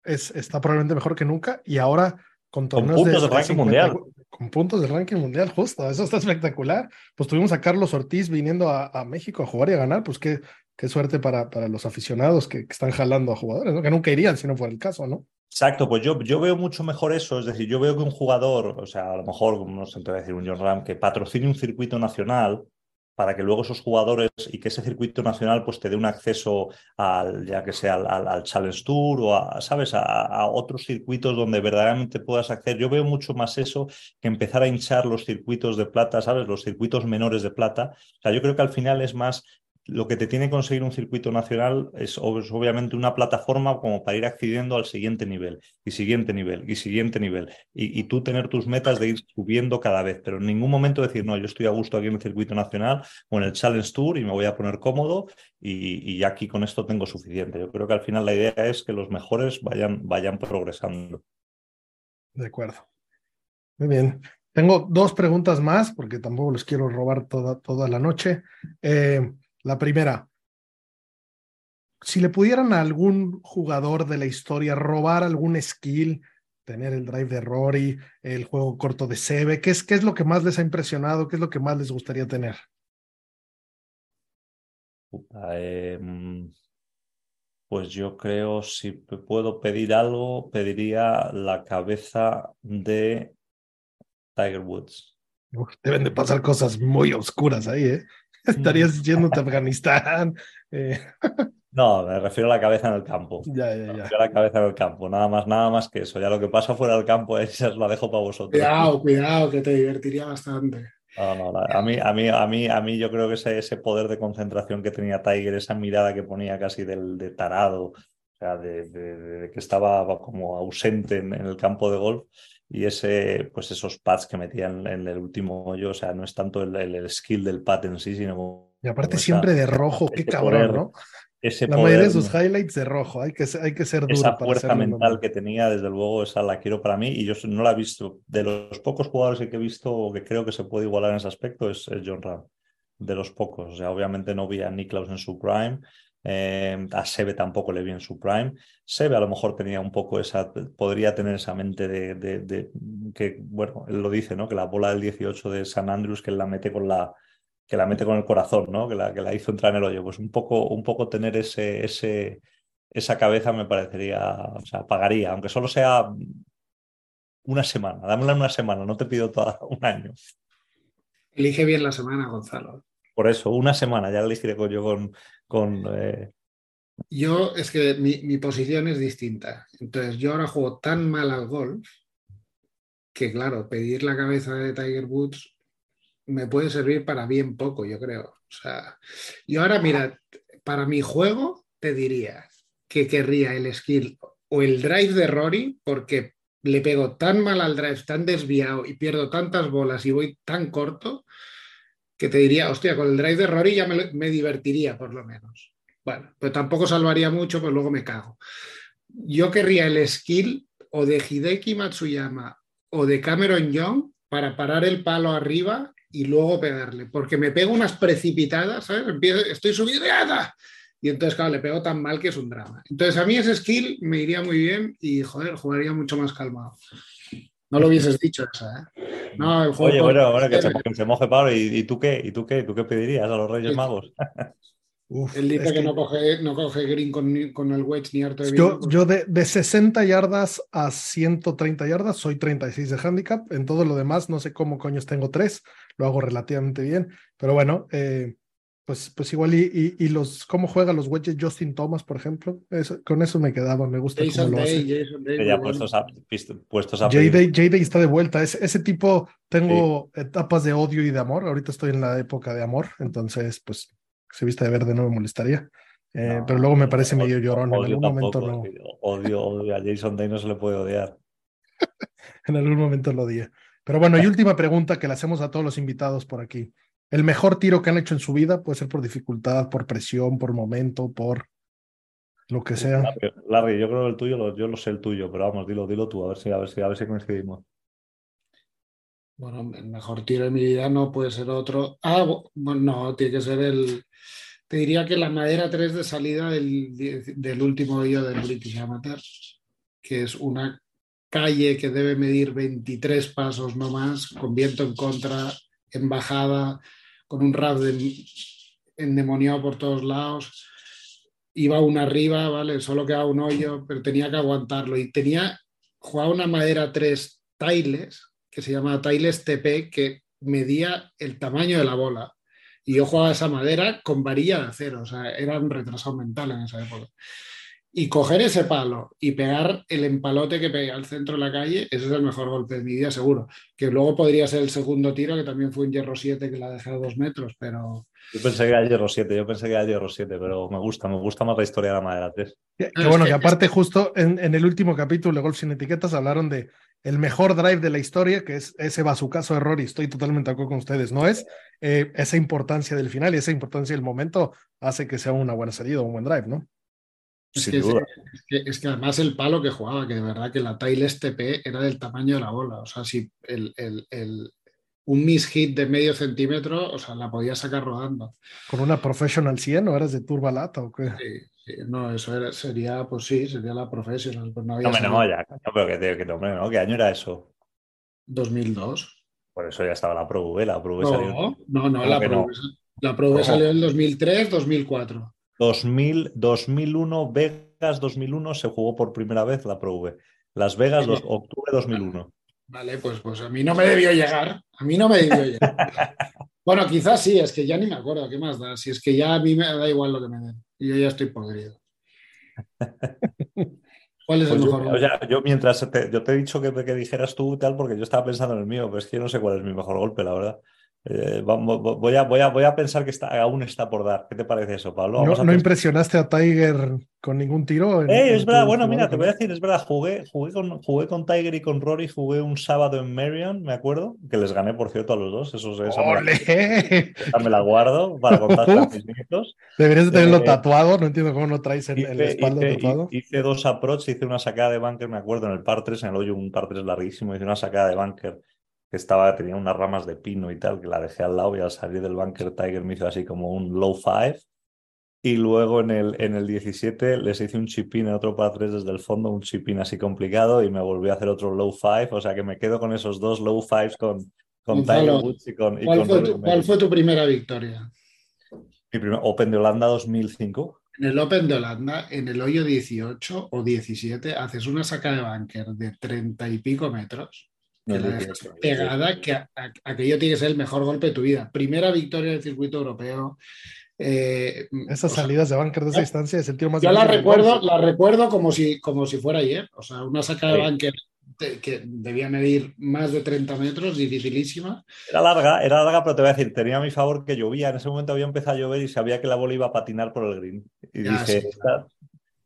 es, está probablemente mejor que nunca y ahora con torneos con puntos de, ranking mundial. Con puntos de ranking mundial, justo. Eso está espectacular. Pues tuvimos a Carlos Ortiz viniendo a, México a jugar y a ganar. Pues qué, qué suerte para, para los aficionados que, están jalando a jugadores, ¿no? que nunca irían si no fuera el caso, ¿no? Exacto, pues yo, yo veo mucho mejor eso, es decir, yo veo que un jugador, o sea, a lo mejor, no sé, te voy a decir un John Ram, que patrocine un circuito nacional para que luego esos jugadores y que ese circuito nacional pues te dé un acceso al, ya que sea al, Challenge Tour o a, ¿sabes? A, otros circuitos donde verdaderamente puedas acceder. Yo veo mucho más eso que empezar a hinchar los circuitos de plata, ¿sabes? Los circuitos menores de plata. O sea, yo creo que al final es más lo que te tiene que conseguir un circuito nacional es, obviamente una plataforma como para ir accediendo al siguiente nivel y siguiente nivel y siguiente nivel y, tú tener tus metas de ir subiendo cada vez, pero en ningún momento decir, no, yo estoy a gusto aquí en el circuito nacional o en el Challenge Tour y me voy a poner cómodo y, y aquí con esto tengo suficiente. Yo creo que al final la idea es que los mejores vayan, vayan progresando. De acuerdo. Muy bien. Tengo dos preguntas más porque tampoco les quiero robar toda, toda la noche. Eh, la primera, si le pudieran a algún jugador de la historia robar algún skill, tener el drive de Rory, el juego corto de Sebe, ¿qué es, ¿qué es lo que más les ha impresionado? ¿Qué es lo que más les gustaría tener? Em, pues yo creo, si puedo pedir algo, pediría la cabeza de Tiger Woods. deben de pasar cosas muy oscuras ahí, ¿eh? Estarías yéndote a Afganistán. Eh. No, me refiero a la cabeza en el campo. Ya, ya, Me ya. refiero a la cabeza en el campo, nada más, nada más que eso. Ya lo que pasa fuera del campo, esa os la dejo para vosotros. Cuidado, cuidado, que te divertiría bastante. No, no, la- a mí, a mí, a mí, a mí yo creo que ese, ese poder de concentración que tenía Tiger, esa mirada que ponía casi del, de tarado, o sea, de, de- de que estaba como ausente en, en el campo de golf, y ese, pues esos pads que metían en, el último hoyo, o sea, no es tanto el, el- el skill del pad en sí, sino Y aparte como esa- siempre de rojo, qué cabrón, poder, ¿no? ese La mayoría de poder, sus highlights de rojo, hay que, ser- hay que ser duro esa para fuerza mental que tenía, desde luego, esa la quiero para mí y yo no la he visto. De los pocos jugadores que he visto que creo que se puede igualar en ese aspecto es, es John Ram. De los pocos. O sea, obviamente no vi a Niklaus en su prime. Eh, a Sebe tampoco le vi en su prime. Sebe a lo mejor tenía un poco esa, podría tener esa mente de, que, bueno, él lo dice, ¿no? Que la bola del 18 de San Andrews, que la mete con la, que la mete con el corazón, ¿no? Que la, que la hizo entrar en el hoyo. Pues un poco, un poco tener ese, ese, esa cabeza me parecería, o sea, pagaría, aunque solo sea una semana, dámela una semana, no te pido toda un año. Elige bien la semana, Gonzalo. Por eso, una semana, ya elegiré con, yo con, con eh, Yo es que mi, mi posición es distinta. Entonces, yo ahora juego tan mal al golf que, claro, pedir la cabeza de Tiger Woods me puede servir para bien poco, yo creo. O sea, yo ahora, mira, para mi juego te diría que querría el skill o el drive de Rory porque le pego tan mal al drive, tan desviado y pierdo tantas bolas y voy tan corto que te diría, hostia, con el drive de Rory ya me, me divertiría por lo menos. Bueno, pero tampoco salvaría mucho, pues luego me cago. Yo querría el skill o de Hideki Matsuyama o de Cameron Young para parar el palo arriba y luego pegarle, porque me pego unas precipitadas, ¿sabes? Empiezo, estoy subido y entonces, claro, le pego tan mal que es un drama. Entonces, a mí ese skill me iría muy bien y, joder, jugaría mucho más calmado. No lo hubieses dicho esa, ¿eh? No, el juego Oye, bueno, bueno, que se, que se moje Pablo, ¿y, y tú qué? ¿Y tú qué? ¿Tú qué pedirías a los Reyes Magos? Uf, Él dice es que, que no, coge, no coge green con, con el wedge ni harto de yo, vino, yo de, de 60 yardas a 130 yardas soy 36 de handicap. En todo lo demás, no sé cómo coños tengo tres. Lo hago relativamente bien. Pero bueno, eh, pues, pues igual. Y, y, y los cómo juega los wedges Justin Thomas, por ejemplo. Eso- con eso me quedaba. Me gusta Jason cómo lo hace. Day, Jason Day, ya puestos a, puestos a J-Day. J-Day está de vuelta. Ese, ese tipo, tengo etapas de odio y de amor. Ahorita estoy en la época de amor. Entonces, pues, se viste de verde no me molestaría. Eh, No, pero luego me no, parece odio- medio llorón. En odio algún momento no. Odio, odio a Jason Day, no se le puede odiar. En algún momento lo odié. Pero bueno, y última pregunta que le hacemos a todos los invitados por aquí. El mejor tiro que han hecho en su vida puede ser por dificultad, por presión, por momento, por lo que sea. Larry, yo creo que el tuyo, lo- yo lo sé el tuyo, pero vamos, dilo, dilo tú, a ver si, a ver si, a ver si coincidimos. Bueno, el mejor tiro de mi vida no puede ser otro. Ah, bu- bueno, no, tiene que ser el. Te diría que la madera 3 de salida del, del último hoyo del British Amateur, que es una calle que debe medir 23 pasos no más, con viento en contra, en bajada, con un rap de, endemoniado por todos lados. Iba una arriba, ¿vale? Solo quedaba un hoyo, pero tenía que aguantarlo. Y tenía, jugaba una madera 3 Tiles, que se llama Tiles TP, que medía el tamaño de la bola. Y yo jugaba esa madera con varilla de acero, o sea, era un retrasado mental en esa época. Y coger ese palo y pegar el empalote que pegué al centro de la calle, ese es el mejor golpe de mi vida, seguro. Que luego podría ser el segundo tiro, que también fue un hierro 7 que la dejé a dos metros, pero Yo pensé que era hierro 7, yo pensé que era hierro 7, pero me gusta, me gusta más la historia de la madera 3. Que, que Ah, bueno, que- que aparte justo en, en el último capítulo de Golf Sin Etiquetas hablaron de el mejor drive de la historia, que es ese bazucazo error, y estoy totalmente de acuerdo con ustedes, ¿no es? Eh, esa importancia del final y esa importancia del momento hace que sea una buena salida, un buen drive, ¿no? Es que, duda. es, que, es que además el palo que jugaba, que de verdad que la Tiles TP era del tamaño de la bola, o sea, si el, el, el, un miss hit de medio centímetro, o sea, la podía sacar rodando. Con una Professional 100 o eras de Turbalata o qué? Sí, sí, no, eso era, sería, pues sí, sería la professional, pues no había No, me no, ya, coño, pero que, te- que no, ¿no? ¿Qué año era eso? 2002. Por eso ya estaba la Pro V, la Pro V salió No, no, no, ¿Cómo la Pro no? V la Pro V salió en 2003, 2004. 2000, 2001, Vegas 2001 se jugó por primera vez la Pro V. Las Vegas, dos- octubre 2001. Vale, pues, pues a mí no me debió llegar. A mí no me debió llegar. Bueno, quizás sí, es que ya ni me acuerdo, ¿qué más da? Si es que ya a mí me da igual lo que me den. Y yo ya estoy podrido. ¿Cuál es el Pues yo, mejor o sea, yo mientras te, yo te he dicho que, que dijeras tú tal, porque yo estaba pensando en el mío, pero es que yo no sé cuál es mi mejor golpe, la verdad. Eh, voy, a, voy, a, voy a pensar que está, aún está por dar. ¿Qué te parece eso, Pablo? No, a impresionaste a Tiger con ningún tiro. en- Eh, en es verdad, bueno, mira, te voy a decir, es verdad, jugué, jugué, con, jugué con Tiger y con Rory, jugué un sábado en Marion, me acuerdo, que les gané, por cierto, a los dos. Eso, esa, me la, me la guardo para contar a mis nietos. Deberías de tenerlo Eh, tatuado, no entiendo cómo no traes la Hice, espalda hice- tatuado. hice dos approach, hice una sacada de bunker, me acuerdo, en el par 3, en el hoyo, un par 3 larguísimo, hice una sacada de bunker que estaba, tenía unas ramas de pino y tal, que la dejé al lado y al salir del bunker Tiger me hizo así como un low five. Y luego en el, en el 17 les hice un chip-in en otro par 3 desde el fondo, un chip-in así complicado y me volví a hacer otro low five, o sea que me quedo con esos dos low fives con, con Gonzalo, Tiger Woods y con, y ¿Cuál con fue, tu, cuál fue tu primera victoria? Mi primer Open de Holanda 2005. En el Open de Holanda, en el hoyo 18 o 17, haces una saca de bunker de 30 y pico metros. No, que la 18, dejas pegada, 18. que a- a- aquello tiene que ser el mejor golpe de tu vida. Primera victoria del circuito europeo. eh, Esas o sea, salidas de bunker de esa distancia es el tiro más Yo la recuerdo, la recuerdo como si, como si fuera ayer. O sea, una saca de Sí. de- que debía medir más de 30 metros, dificilísima. Era larga, era larga, pero te voy a decir, tenía a mi favor que llovía. En ese momento había empezado a llover y sabía que la bola iba a patinar por el green. Y Ya, dije, sí. "Esta-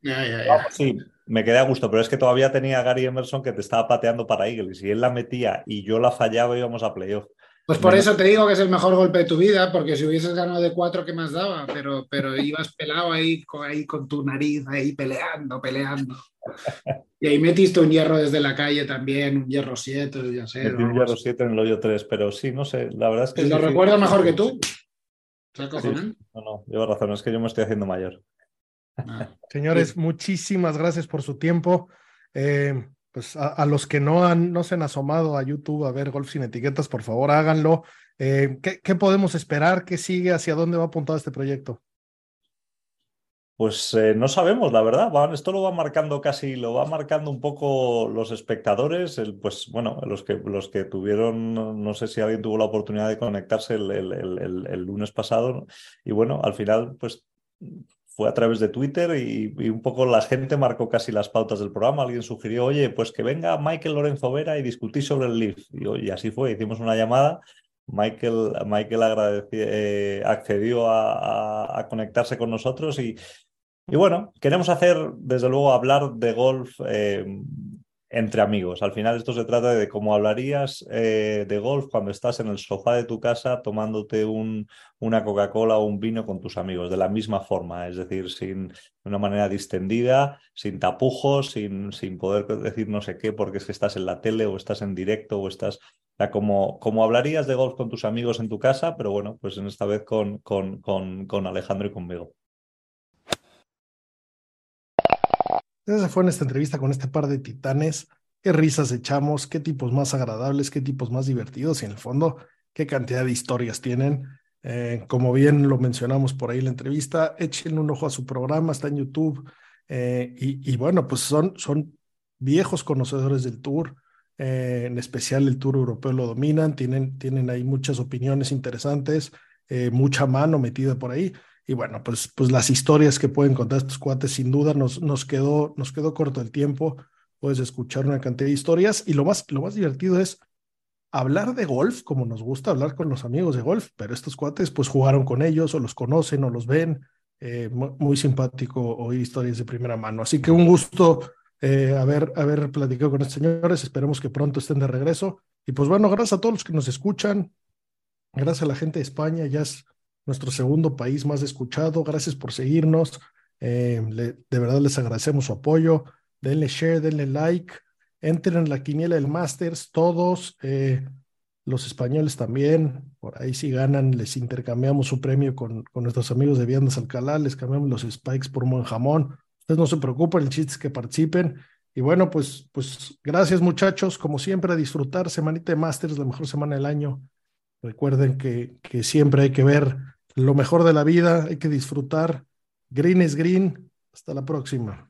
Ya, ya, ya. vamos, sí, me quedé a gusto, pero es que todavía tenía a Gary Emerson que te estaba pateando para Eagle. Y él la metía y yo la fallaba, íbamos a playoff. Pues por eso te digo que es el mejor golpe de tu vida, porque si hubieses ganado de cuatro, ¿qué más daba? Pero, pero ibas pelado ahí, ahí con tu nariz, ahí peleando, peleando. Y ahí metiste un hierro desde la calle también, un hierro 7, ya sé. Metí un hierro 7 en el hoyo 3, pero sí, no sé, la verdad es que... Y lo recuerdo mejor que tú. ¿Estás Sí, no, no, llevo razón, es que yo me estoy haciendo mayor. Ah. Señores, muchísimas gracias por su tiempo. Eh, pues a, a los que no, han, no se han asomado a YouTube a ver Golf sin etiquetas, por favor háganlo. Eh, ¿qué, qué podemos esperar? ¿Qué sigue? ¿Hacia dónde va apuntado este proyecto? Pues eh, no sabemos, la verdad. Va- esto lo va marcando casi, lo va marcando un poco los espectadores. El, pues bueno, los que, los que tuvieron, no, sé si alguien tuvo la oportunidad de conectarse el, el- el- lunes pasado. Y bueno, al final, pues fue a través de Twitter y, y un poco la gente marcó casi las pautas del programa. Alguien sugirió, oye, pues que venga Michael Lorenzo Vera y discutir sobre el Leaf. Y, así fue, hicimos una llamada. Michael, Michael eh, accedió a, conectarse con nosotros y, y bueno, queremos hacer, desde luego, hablar de golf eh, entre amigos. Al final esto se trata de cómo hablarías eh, de golf cuando estás en el sofá de tu casa tomándote un, una Coca-Cola o un vino con tus amigos, de la misma forma, es decir, sin de una manera distendida, sin tapujos, sin, sin poder decir no sé qué, porque es que estás en la tele o estás en directo o estás... Como, como hablarías de golf con tus amigos en tu casa, pero bueno, pues en esta vez con, con, con, con Alejandro y conmigo. Esa fue nuestra entrevista con este par de titanes. Qué risas echamos, qué tipos más agradables, qué tipos más divertidos y en el fondo, qué cantidad de historias tienen. Eh, como bien lo mencionamos por ahí en la entrevista, echen un ojo a su programa, está en YouTube. eh, y, bueno, pues son, son viejos conocedores del tour, eh, en especial el tour europeo lo dominan, tienen, tienen ahí muchas opiniones interesantes, mucha mano metida por ahí. Y bueno, pues, pues las historias que pueden contar estos cuates, sin duda, nos, nos, quedó, nos quedó corto el tiempo. Puedes escuchar una cantidad de historias. Y lo más, lo más divertido es hablar de golf, como nos gusta hablar con los amigos de golf, pero estos cuates pues jugaron con ellos o los conocen o los ven. Eh, muy, simpático oír historias de primera mano. Así que un gusto eh, haber, haber platicado con estos señores. Esperemos que pronto estén de regreso. Y pues bueno, gracias a todos los que nos escuchan. Gracias a la gente de España. Ya es nuestro segundo país más escuchado. Gracias por seguirnos. Eh, de verdad les agradecemos su apoyo. Denle share, denle like. Entren en la quiniela del Masters, todos. Eh, los españoles también. Por ahí si ganan, les intercambiamos su premio con, con nuestros amigos de Viandas Alcalá. Les cambiamos los spikes por un buen jamón. Ustedes no se preocupen, el chiste es que participen. Y bueno, pues, pues gracias muchachos. Como siempre, a disfrutar. Semanita de Masters, la mejor semana del año. Recuerden que, que siempre hay que ver lo mejor de la vida, hay que disfrutar. Green es green. Hasta la próxima.